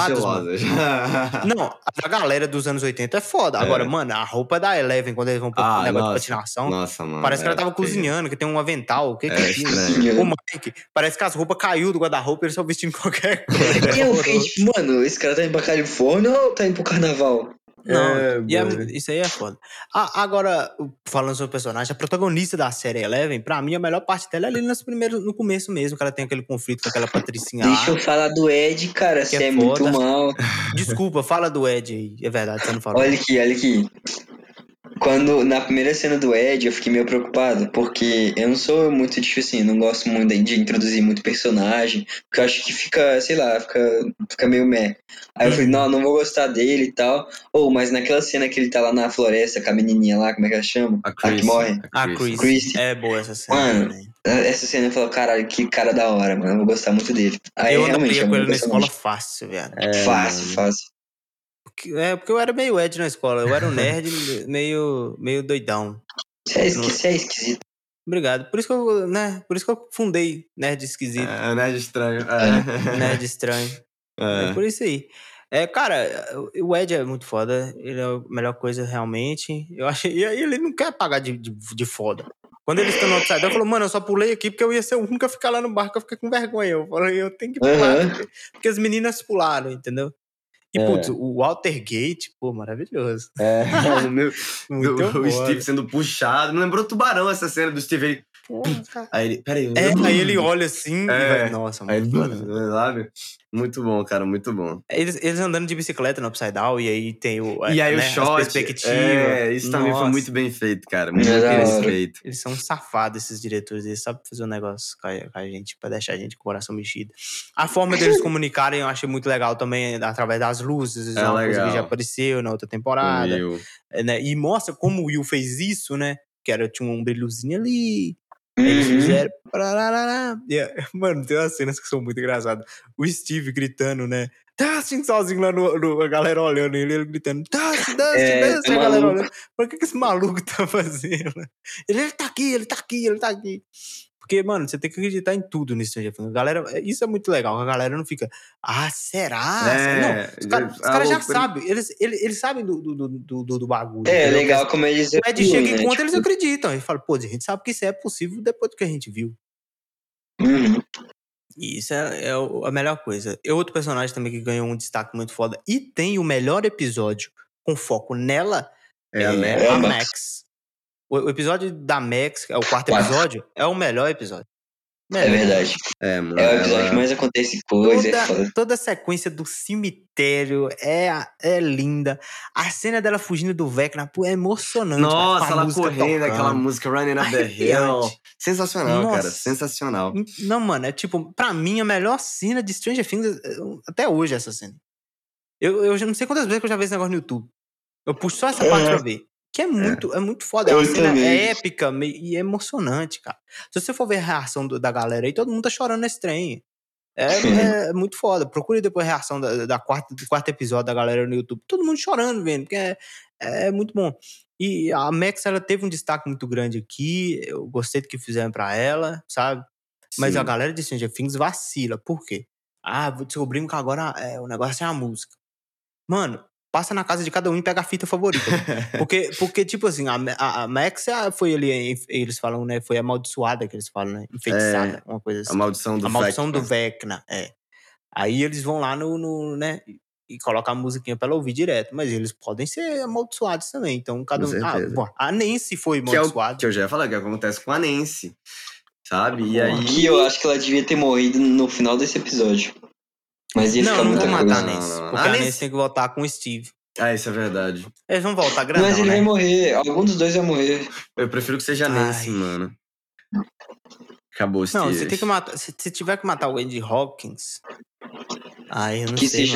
Speaker 3: estilosas.
Speaker 1: Não, a galera dos anos 80 é foda. Agora, mano, a roupa da Eleven, quando eles vão pro
Speaker 3: Ah,
Speaker 1: negócio
Speaker 3: nossa.
Speaker 1: de patinação,
Speaker 3: Nossa, mano.
Speaker 1: parece que ela
Speaker 3: é
Speaker 1: tava
Speaker 3: feio.
Speaker 1: cozinhando, que tem um avental. O que, que
Speaker 3: É
Speaker 1: é aquilo?
Speaker 3: estranho.
Speaker 1: O Mike, parece que as roupas caiu do guarda-roupa e eles estão vestindo qualquer coisa.
Speaker 2: E
Speaker 1: É
Speaker 2: eu tipo, mano, esse cara tá indo pra Califórnia ou tá indo pro carnaval?
Speaker 1: Não,
Speaker 3: É,
Speaker 1: e é- isso aí é foda. Ah, agora, falando sobre o personagem, a protagonista da série Eleven, pra mim, a melhor parte dela é ali nos primeiros, no começo mesmo, que ela tem aquele conflito com aquela patricinha
Speaker 2: Deixa
Speaker 1: lá.
Speaker 2: eu falar do Ed, cara, você
Speaker 1: é
Speaker 2: é, muito mal.
Speaker 1: Desculpa, fala do Ed aí. É verdade, você não falou.
Speaker 2: Olha aqui, olha aqui. Quando, na primeira cena do Ed, eu fiquei meio preocupado, porque eu não sou muito, tipo assim, não gosto muito de introduzir muito personagem, porque eu acho que fica, sei lá, fica, fica meio meh. Aí eu falei, não, não vou gostar dele e tal. Ou, mas naquela cena que ele tá lá na floresta com a menininha lá, como é que ela chama?
Speaker 3: A
Speaker 2: que
Speaker 3: Chris.
Speaker 2: morre.
Speaker 1: A Chris.
Speaker 2: Chris.
Speaker 1: É boa essa cena
Speaker 2: Mano,
Speaker 1: também.
Speaker 2: Essa cena eu falo, caralho, que cara da hora, mano, eu vou gostar muito dele. Aí
Speaker 1: eu
Speaker 2: realmente
Speaker 1: andaria
Speaker 2: é
Speaker 1: com
Speaker 2: um
Speaker 1: ele na escola fácil, velho.
Speaker 3: É,
Speaker 2: Fácil,
Speaker 3: mano.
Speaker 2: fácil.
Speaker 1: É, porque eu era meio Ed na escola. Eu era um nerd meio, meio doidão.
Speaker 2: Você é, esqui- é esquisito.
Speaker 1: Obrigado. Por isso que eu, né? Por isso que eu fundei Nerd Esquisito.
Speaker 3: É, nerd estranho. É.
Speaker 1: Nerd Estranho. É
Speaker 3: É.
Speaker 1: por isso aí. É, cara, o Ed é muito foda. Ele é a melhor coisa realmente. Eu achei. E aí ele não quer pagar de, de, de foda. Quando eles estão no outside, eu falou, mano, eu só pulei aqui porque eu ia ser o único a ficar lá no barco, eu fiquei com vergonha. Eu falei, eu tenho que pular,
Speaker 2: Aham.
Speaker 1: porque, porque as meninas pularam, entendeu? E,
Speaker 3: É.
Speaker 1: putz, o Walter Gate, pô, maravilhoso.
Speaker 3: É, o, meu, o, o. Steve sendo puxado. Me lembrou tubarão essa cena do Steve. Aí ele, peraí.
Speaker 1: É, aí ele olha assim
Speaker 3: É.
Speaker 1: e vai, nossa,
Speaker 3: Aí
Speaker 1: muito
Speaker 3: ele,
Speaker 1: né?
Speaker 3: sabe? Muito bom, cara, muito bom.
Speaker 1: Eles, eles andando de bicicleta no Upside Down e aí tem o,
Speaker 3: E aí
Speaker 1: né,
Speaker 3: o shot.
Speaker 1: perspectivas.
Speaker 3: É, isso também foi
Speaker 1: Nossa.
Speaker 3: muito bem feito, cara. Muito
Speaker 2: É
Speaker 3: bem feito.
Speaker 1: Eles são safados, esses diretores. Eles sabem fazer um negócio com a, com a gente, pra deixar a gente com o coração mexido. A forma deles comunicarem eu achei muito legal também, através das luzes.
Speaker 3: É
Speaker 1: É uma coisa que
Speaker 3: legal.
Speaker 1: já apareceu na outra temporada.
Speaker 3: Will.
Speaker 1: é, né? E mostra como o Will fez isso, né? Que era, tinha um brilhozinho ali. Eles
Speaker 2: Uhum.
Speaker 1: fizeram. é, mano, tem umas cenas que são muito engraçadas. O Steve gritando, né? Dustin sozinho lá no, no- a galera olhando ele, ele gritando, Dustin, Dustin,
Speaker 2: É,
Speaker 1: Dustin, a galera olhando. Por que, que esse maluco tá fazendo? Ele, ele tá aqui, ele tá aqui, ele tá aqui. Porque, mano, você tem que acreditar em tudo nesse Stranger Things. Galera, é- isso é muito legal. A galera não fica, ah, será?
Speaker 3: É,
Speaker 1: não, os caras cara já sabem. Eles, eles, eles sabem do, do, do, do, do bagulho.
Speaker 2: É,
Speaker 1: entendeu?
Speaker 2: legal como eles
Speaker 1: O Ed
Speaker 2: evoluem,
Speaker 1: chega e
Speaker 2: né?
Speaker 1: conta, eles
Speaker 2: Tipo,
Speaker 1: acreditam. Eles falam, pô, a gente sabe que isso é possível depois do que a gente viu.
Speaker 2: uhum.
Speaker 1: E isso é, é a melhor coisa. E outro personagem também que ganhou um destaque muito foda e tem o melhor episódio com foco nela
Speaker 3: É.
Speaker 2: É
Speaker 1: a
Speaker 2: a
Speaker 1: Max. O, o episódio da Max, que é o quarto episódio, é o melhor episódio.
Speaker 2: É verdade.
Speaker 3: É, mano.
Speaker 2: É o episódio
Speaker 3: ela-
Speaker 2: que mais acontece coisa. é.
Speaker 1: Toda, toda a sequência do cemitério é, é linda. A cena dela fugindo do Vecna é emocionante. cara,
Speaker 3: Nossa,
Speaker 1: a
Speaker 3: ela correndo,
Speaker 1: tocando.
Speaker 3: aquela música Running Up the Hill.
Speaker 1: Arrepiante.
Speaker 3: Sensacional, cara.
Speaker 1: Nossa.
Speaker 3: Sensacional.
Speaker 1: Não, mano, é tipo, pra mim, a melhor cena de Stranger Things é, até hoje é essa cena. Eu, eu não sei quantas vezes que eu já vi esse negócio no YouTube. Eu puxo só essa parte pra ver. Que é muito, é. muito foda. É
Speaker 2: Eu
Speaker 1: uma cena é épica e é emocionante, cara. Se você for ver a reação do- da galera aí, todo mundo tá chorando nesse trem. É, é muito foda. Procure depois a reação da, da quarta, do quarto episódio da galera no YouTube. Todo mundo chorando, vendo, porque é, é muito bom. E a Max, ela teve um destaque muito grande aqui. Eu gostei do que fizeram pra ela, sabe? Mas
Speaker 3: Sim.
Speaker 1: a galera de Stranger Things vacila. Por quê? Ah, descobrimos que agora é, o negócio é a música. Mano, passa na casa de cada um e pega a fita favorita. porque, porque tipo assim, a, a, a Max é- foi ali, eles falam, né? Foi amaldiçoada que eles falam, né? Enfeitiçada, uma coisa assim.
Speaker 3: A maldição do
Speaker 1: A maldição
Speaker 3: Vecna.
Speaker 1: do Vecna, é. Aí eles vão lá no, no, né? E colocam a musiquinha pra ela ouvir direto. Mas eles podem ser amaldiçoados também. Então, cada
Speaker 3: Com
Speaker 1: um. Ah, bom, a Nancy foi
Speaker 3: Que é o
Speaker 1: amaldiçoada.
Speaker 3: que eu já ia falar, que acontece com a Nancy. Sabe? E aí.
Speaker 2: Que eu acho que ela devia ter morrido no final desse episódio. Mas ia
Speaker 1: Não, não vou matar. Nancy.
Speaker 3: Não, não.
Speaker 1: Porque
Speaker 3: A
Speaker 1: tem que voltar com o Steve.
Speaker 3: Ah, isso é verdade.
Speaker 1: Eles vão voltar grandão,
Speaker 2: Mas ele
Speaker 1: né?
Speaker 2: vai morrer. Algum dos dois vai morrer.
Speaker 3: Eu prefiro que seja a Nancy, mano. Acabou os
Speaker 1: Não,
Speaker 3: tears.
Speaker 1: você tem que matar. Se, se tiver que matar o Andy Hawkins. Ai, eu não
Speaker 2: Que
Speaker 1: sei.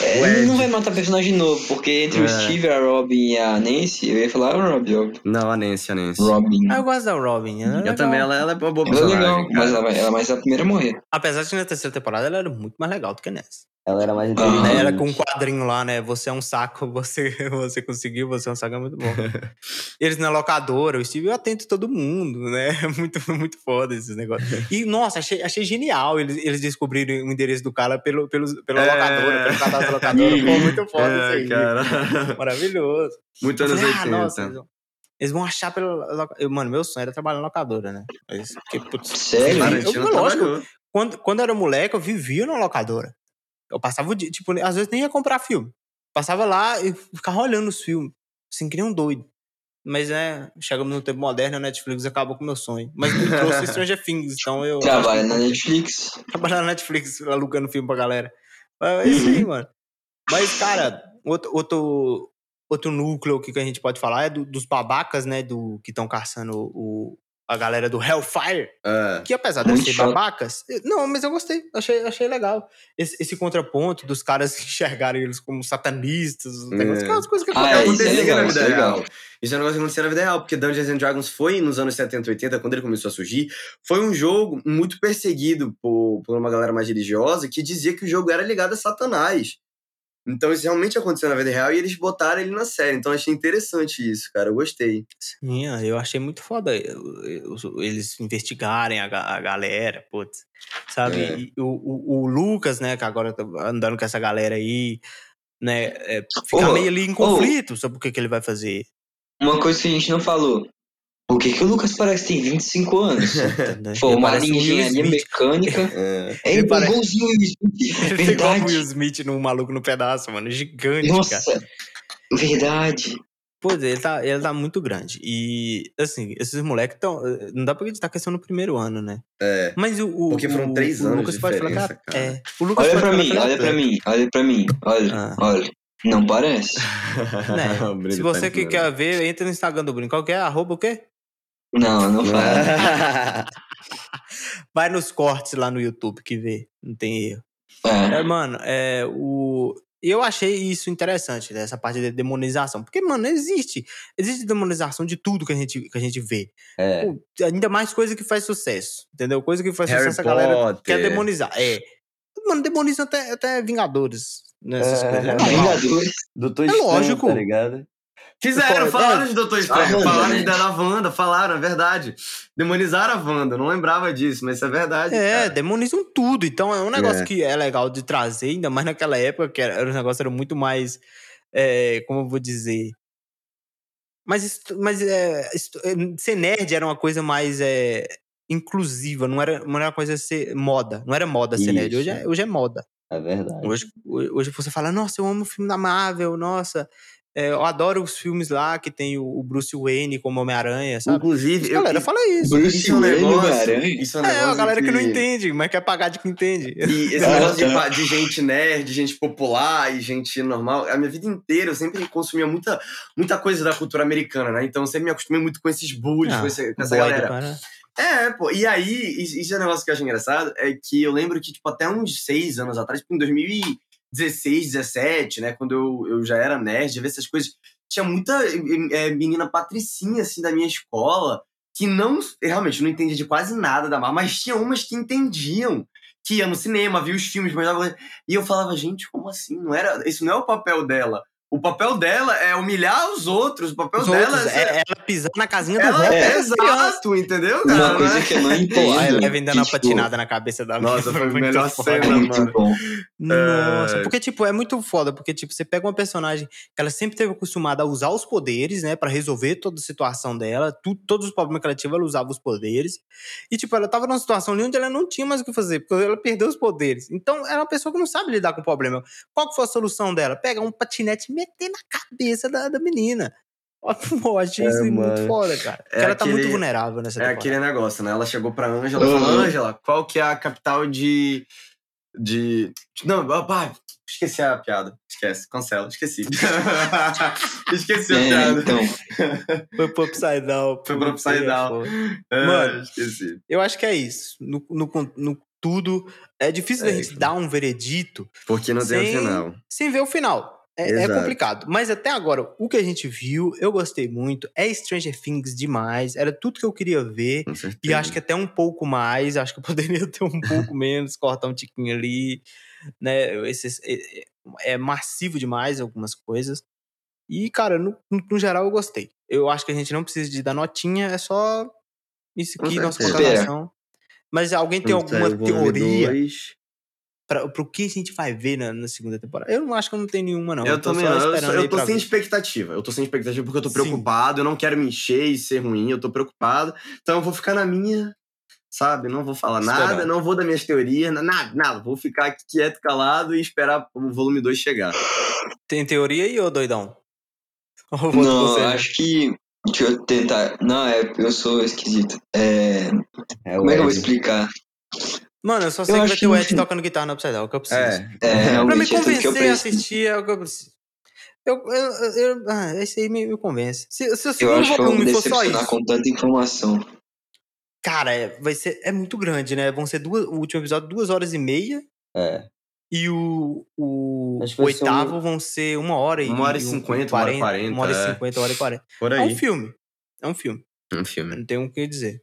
Speaker 2: É,
Speaker 3: O
Speaker 2: ele
Speaker 3: Ed.
Speaker 2: não vai matar personagem novo, porque entre o
Speaker 3: É.
Speaker 2: Steve, a Robin e a Nancy, eu ia falar a Robin. Robin.
Speaker 3: Não, a Nancy, a Nancy.
Speaker 2: Robin.
Speaker 1: Ah, eu gosto da Robin. ela é
Speaker 3: Eu
Speaker 1: legal.
Speaker 3: também, ela, ela é uma boa
Speaker 2: Ela é
Speaker 3: personagem.
Speaker 2: legal, mas ela, ela vai ser a primeira a morrer.
Speaker 1: Apesar de que na terceira temporada ela era muito mais legal do que nessa.
Speaker 3: Ela era mais inteligente.
Speaker 1: Ela com um quadrinho lá, né? Você é um saco, você, você conseguiu, você é um saco, é muito bom. Eles na locadora, o Steve atento todo mundo, né? Muito, muito foda esses negócios. E, nossa, achei, achei genial eles, eles descobrirem o endereço do cara pelo, pelo, pela
Speaker 3: É.
Speaker 1: locadora, pelo cadastro da locadora. Pô, muito foda
Speaker 3: É,
Speaker 1: isso aí.
Speaker 3: cara.
Speaker 1: Maravilhoso.
Speaker 3: Muito anos
Speaker 1: falei,
Speaker 3: 80.
Speaker 1: ah, nossa, eles vão- achar pelo. Mano, meu sonho era trabalhar na locadora, né? Mas, porque, putz,
Speaker 2: Sério?
Speaker 1: eu- eu- lógico,
Speaker 3: trabalhou.
Speaker 1: quando, quando eu era moleque, eu vivia na locadora. Eu passava o dia, tipo, às vezes nem ia comprar filme. Passava lá e ficava olhando os filmes. Assim, que nem um doido. Mas é, chegamos no tempo moderno, a Netflix acabou com o meu sonho. Mas me trouxe Stranger Things, então eu.
Speaker 2: Trabalha na Netflix.
Speaker 1: Trabalhar na Netflix, alugando filme pra galera. É isso aí, mano. Mas, cara, outro, outro, outro núcleo que a gente pode falar é do- dos babacas, né? Do, que estão caçando o, a galera do Hellfire.
Speaker 3: É.
Speaker 1: Que apesar de ser
Speaker 2: chato.
Speaker 1: babacas, não, mas eu gostei, achei, achei legal. Esse, esse contraponto dos caras enxergarem eles como satanistas,
Speaker 3: É.
Speaker 1: aquelas coisas que
Speaker 2: Ah,
Speaker 3: É,
Speaker 2: é,
Speaker 1: acontecem.
Speaker 2: é legal,
Speaker 3: na
Speaker 2: isso
Speaker 3: vida
Speaker 2: é
Speaker 3: real. Isso é um negócio que acontecia na vida real, porque Dungeons and Dragons foi nos anos 70, 80, quando ele começou a surgir, foi um jogo muito perseguido por, por uma galera mais religiosa que dizia que o jogo era ligado a Satanás. Então isso realmente aconteceu na vida real e eles botaram ele na série. Então achei interessante isso, cara. Eu gostei.
Speaker 1: Sim, eu achei muito foda eu- eles investigarem a, a galera, putz, sabe?
Speaker 3: É.
Speaker 1: E o, o, o Lucas, né, que agora tá andando com essa galera aí, né, é, fica
Speaker 2: Ô,
Speaker 1: meio ali em conflito sobre o que, que ele vai fazer.
Speaker 2: Uma coisa que a gente não falou. Por que, que o Lucas parece que tem 25 anos? Pô,
Speaker 1: Ele
Speaker 2: uma
Speaker 1: o
Speaker 2: de
Speaker 1: Will
Speaker 2: engenharia mecânica.
Speaker 3: É.
Speaker 2: É
Speaker 1: Ele parece-
Speaker 2: igualzinho o Will Smith.
Speaker 1: Ele é igual o Will
Speaker 2: Verdade.
Speaker 1: Smith no Maluco no Pedaço, mano, gigante, cara.
Speaker 2: Nossa. Verdade.
Speaker 1: Pois é, ele tá, ele tá muito grande. E, assim, esses moleques estão. Não dá pra acreditar que eles estão no primeiro ano, né?
Speaker 3: É.
Speaker 1: Mas o. o
Speaker 3: Porque foram
Speaker 1: o-
Speaker 3: três
Speaker 1: o
Speaker 3: anos
Speaker 1: Lucas
Speaker 3: de
Speaker 1: pode falar que
Speaker 3: diferença,
Speaker 1: é-
Speaker 3: cara.
Speaker 1: é. O Lucas
Speaker 2: Olha pra mim,
Speaker 1: é
Speaker 2: olha pra mim, olha pra mim. Olha,
Speaker 1: Ah.
Speaker 2: olha. Não parece?
Speaker 1: Né?
Speaker 3: O
Speaker 1: Se
Speaker 3: tá
Speaker 1: você que quer ver, entra no Instagram do Bruno. Qual que é? Arroba o quê?
Speaker 2: Não, não fala.
Speaker 1: Vai nos cortes lá no YouTube que vê. Não tem erro.
Speaker 2: É.
Speaker 1: É, mano, é, o... eu achei isso interessante, né, essa parte de demonização. Porque, mano, existe. Existe demonização de tudo que a gente, que a gente vê.
Speaker 3: É.
Speaker 1: Pô, ainda mais coisa que faz sucesso. Entendeu? Coisa que faz
Speaker 3: Harry
Speaker 1: sucesso a galera
Speaker 3: Potter.
Speaker 1: quer demonizar. É. Mano, demonizam até, até Vingadores. Nessas
Speaker 3: É.
Speaker 1: coisas. É normal.
Speaker 2: Vingadores.
Speaker 3: Doutor
Speaker 1: É lógico.
Speaker 3: tá ligado? Fizeram,
Speaker 1: Pô,
Speaker 3: falaram
Speaker 1: é.
Speaker 3: de Doutor Estranho,
Speaker 2: Ah,
Speaker 3: falaram de da Wanda, falaram, é verdade. Demonizaram a Wanda, não lembrava disso, mas isso é verdade.
Speaker 1: É,
Speaker 3: cara.
Speaker 1: demonizam tudo. Então é um negócio
Speaker 3: É.
Speaker 1: que é legal de trazer, ainda mais naquela época, que era, era um negócio era muito mais. é, como eu vou dizer? Mas, mas é, é, ser nerd era uma coisa mais é, inclusiva, não era, não era uma coisa ser moda. Não era moda ser nerd. Hoje é, hoje é moda.
Speaker 3: É verdade.
Speaker 1: Hoje, hoje você fala, nossa, eu amo o filme da Marvel, nossa, É, eu adoro os filmes lá que tem o Bruce Wayne como Homem-Aranha, sabe?
Speaker 3: Inclusive,
Speaker 1: A galera
Speaker 3: eu,
Speaker 1: fala isso.
Speaker 2: Bruce
Speaker 3: isso é
Speaker 2: Wayne. Homem-Aranha?
Speaker 3: Isso é um
Speaker 1: É, a galera que... não entende, mas quer pagar de quem entende.
Speaker 3: E esse
Speaker 2: Ah,
Speaker 3: negócio de,
Speaker 2: tá.
Speaker 3: de gente nerd, gente popular e gente normal, a minha vida inteira eu sempre consumia muita, muita coisa da cultura americana, né? Então eu sempre me acostumei muito com esses bullies,
Speaker 1: Ah,
Speaker 3: com, esse- com essa galera.
Speaker 1: cara.
Speaker 3: É, pô. E aí, isso é um negócio que eu acho engraçado, é que eu lembro que, tipo, até uns seis anos atrás, tipo, em 2016, 17, né? Quando eu, eu já era nerd, eu ver essas coisas. Tinha muita é, menina patricinha, assim, da minha escola, que não, realmente, não entendia de quase nada da Marvel, mas tinha umas que entendiam. Que ia no cinema, via os filmes, mas e eu falava, gente, como assim? Não era, isso não é o papel dela. O papel dela é humilhar os outros. O papel
Speaker 1: Os
Speaker 3: dela
Speaker 1: outros,
Speaker 3: é.
Speaker 1: é ela pisar na casinha do
Speaker 3: Ela é,
Speaker 2: É.
Speaker 3: exato, entendeu, cara?
Speaker 2: Uma coisa
Speaker 3: é?
Speaker 2: que eu não entendo.
Speaker 1: a Eleven dando uma
Speaker 2: tipo,
Speaker 1: patinada na cabeça da
Speaker 3: Nossa, foi a
Speaker 1: muito
Speaker 3: melhor
Speaker 1: foda.
Speaker 2: É
Speaker 3: cena.
Speaker 2: muito
Speaker 3: mano.
Speaker 2: bom.
Speaker 1: Nossa,
Speaker 3: É.
Speaker 1: porque, tipo, é muito foda, porque, tipo, você pega uma personagem que ela sempre teve acostumada a usar os poderes, né, pra resolver toda a situação dela, tu- todos os problemas que ela tinha, ela usava os poderes, e, tipo, ela tava numa situação ali onde ela não tinha mais o que fazer, porque ela perdeu os poderes. Então, ela é uma pessoa que não sabe lidar com o problema. Qual que foi a solução dela? Pegar um patinete e meter na cabeça da, da menina. Eu achei isso
Speaker 3: É,
Speaker 1: muito
Speaker 3: mano.
Speaker 1: foda, cara. Porque
Speaker 3: É
Speaker 1: ela tá
Speaker 3: aquele-
Speaker 1: muito vulnerável nessa
Speaker 3: É
Speaker 1: temporada.
Speaker 3: aquele negócio, né? Ela chegou pra Ângela e
Speaker 2: Uhum.
Speaker 3: falou: Ângela, qual que é a capital de. de. Não, pá, esqueci a piada. Esquece, cancela, esqueci. esqueci a
Speaker 2: É,
Speaker 3: piada.
Speaker 2: então,
Speaker 1: Foi pro Upside Down.
Speaker 3: Foi pro Upside
Speaker 1: é
Speaker 3: Down. Ah,
Speaker 1: Mano.
Speaker 3: esqueci.
Speaker 1: Eu acho que é isso. No, no, no tudo. É difícil
Speaker 3: É
Speaker 1: da gente
Speaker 3: isso.
Speaker 1: dar um veredito
Speaker 3: Porque não tem o
Speaker 1: Sem-
Speaker 3: final.
Speaker 1: sem ver o final. É, é complicado. Mas até agora, o que a gente viu, eu gostei muito. É Stranger Things demais. Era tudo que eu queria ver. E acho que até um pouco mais. Acho que eu poderia ter um pouco menos, cortar um tiquinho ali. Né? Esses, é, é massivo demais algumas coisas. E, cara, no, no- geral eu gostei. Eu acho que a gente não precisa de dar notinha, é só isso aqui, nossa contratação. Mas alguém tem
Speaker 3: Quando
Speaker 1: alguma teoria
Speaker 3: dois-
Speaker 1: pra, pro que a gente vai ver na, na segunda temporada? Eu não acho que eu não tenho nenhuma, não.
Speaker 3: Eu
Speaker 1: tô
Speaker 3: também não. Eu, eu tô sem
Speaker 1: ver.
Speaker 3: expectativa. Eu tô sem expectativa porque eu tô
Speaker 1: Sim.
Speaker 3: preocupado. Eu não quero me encher e ser ruim. Eu tô preocupado. Então eu vou ficar na minha, sabe? Não vou falar nada, não vou dar minhas teorias, na- nada, nada. Vou ficar aqui quieto, calado e esperar o volume 2 chegar.
Speaker 1: Tem teoria aí, ô doidão? Ou eu
Speaker 2: não,
Speaker 1: você?
Speaker 2: acho que. Deixa eu tentar. Não, é, eu sou esquisito. É, como é que eu vou explicar?
Speaker 1: Mano, eu só sei
Speaker 2: Eu
Speaker 1: que vai ter o Ed tocando guitarra no Upside Down, é o que eu preciso.
Speaker 3: É.
Speaker 2: É,
Speaker 1: pra me
Speaker 2: é tudo que eu
Speaker 1: convencer a assistir é o que eu preciso. Eu, eu, eu, ah, esse aí me, me convence. Se, se o
Speaker 2: Eu
Speaker 1: segundo
Speaker 2: acho que eu vou me
Speaker 1: volume for só isso,
Speaker 2: com tanta informação.
Speaker 1: cara, é, vai ser, é muito grande, né? Vão ser duas, o último episódio, duas horas e meia.
Speaker 3: É.
Speaker 1: E o, o, o oitavo vão ser uma hora e
Speaker 3: Uma hora e
Speaker 1: um-
Speaker 3: cinquenta, uma hora e quarenta,
Speaker 1: Uma hora
Speaker 3: é.
Speaker 1: e cinquenta, uma hora e quarenta.
Speaker 3: Por
Speaker 1: É um filme. É um filme.
Speaker 3: Um filme.
Speaker 1: Não tem o que dizer.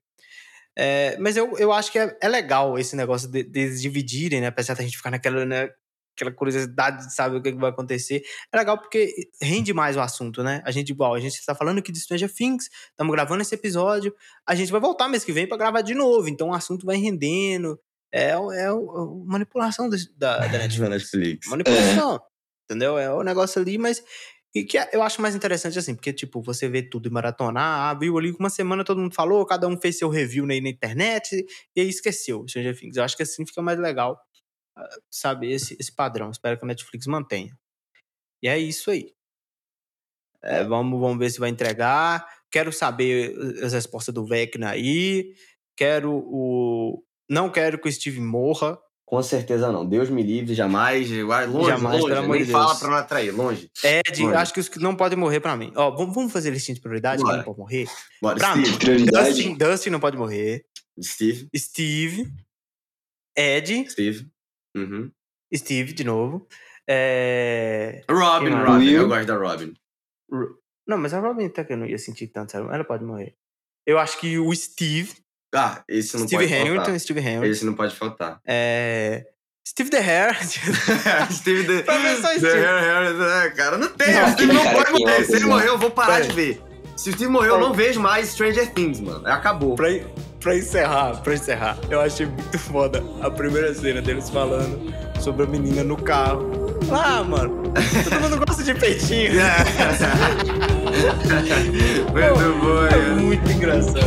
Speaker 1: É, mas eu, eu acho que é, é legal esse negócio de, deles dividirem, né? Apesar da gente ficar naquela, né, aquela curiosidade de saber o que, vai acontecer. É legal porque rende mais o assunto, né? A gente, igual, a gente está falando aqui de Stranger Things, estamos gravando esse episódio, a gente vai voltar mês que vem para gravar de novo, então o assunto vai rendendo. É, é, o- a manipulação da, da Netflix.
Speaker 3: Da Netflix.
Speaker 1: Manipulação. Entendeu? É o negócio ali, mas. E que eu acho mais interessante assim, porque, tipo, você vê tudo e maratonar, ah, viu ali uma semana todo mundo falou, cada um fez seu review aí na internet, e aí esqueceu Stranger Things. Eu acho que assim fica mais legal, ah, sabe, esse, esse padrão. Espero que a Netflix mantenha. E é isso aí. É, vamos, vamos ver se vai entregar. Quero saber as respostas do Vecna aí. Quero o. Não quero que o Steve morra.
Speaker 3: Com certeza não. Deus me livre, jamais. Longe,
Speaker 1: Jamais,
Speaker 3: longe.
Speaker 1: pelo amor
Speaker 3: Nem
Speaker 1: de
Speaker 3: fala pra não atrair. Longe.
Speaker 1: Ed,
Speaker 3: Olha.
Speaker 1: acho que os que não podem morrer pra mim. Ó, vamos, vamos fazer listinha de prioridade,
Speaker 3: Bora.
Speaker 1: quem não pode morrer?
Speaker 3: Bora,
Speaker 1: Pra
Speaker 3: Steve.
Speaker 1: mim.
Speaker 2: Prioridade?
Speaker 1: Dustin, Dustin não pode morrer.
Speaker 3: Steve.
Speaker 1: Steve. Ed.
Speaker 3: Steve. Uhum.
Speaker 1: Steve, de novo. É...
Speaker 3: Robin? Robin.
Speaker 2: Will.
Speaker 3: Eu gosto da Robin.
Speaker 1: Ru- Não, mas a Robin até que eu não ia sentir tanto, sabe? Ela pode morrer. Eu acho que o Steve.
Speaker 3: Ah, esse não
Speaker 1: Steve
Speaker 3: pode
Speaker 1: Hamilton,
Speaker 3: faltar.
Speaker 1: Steve Hamilton.
Speaker 3: Esse não pode faltar.
Speaker 1: É... Steve The Hair.
Speaker 3: Steve the,
Speaker 1: Pra só
Speaker 3: the
Speaker 1: Steve.
Speaker 3: Hair, Hair, é, cara, não tem.
Speaker 2: Não,
Speaker 3: Steve não pode morrer.
Speaker 2: ama
Speaker 3: Se ele morrer, eu vou parar
Speaker 1: É.
Speaker 3: de ver. Se o Steve morrer, eu não vejo mais Stranger Things, mano. Acabou.
Speaker 1: pra, pra encerrar, pra encerrar, eu achei muito foda a primeira cena deles falando sobre a menina no carro. Ah, mano, todo mundo gosta de peitinho.
Speaker 3: Muito bom,
Speaker 1: É muito engraçado.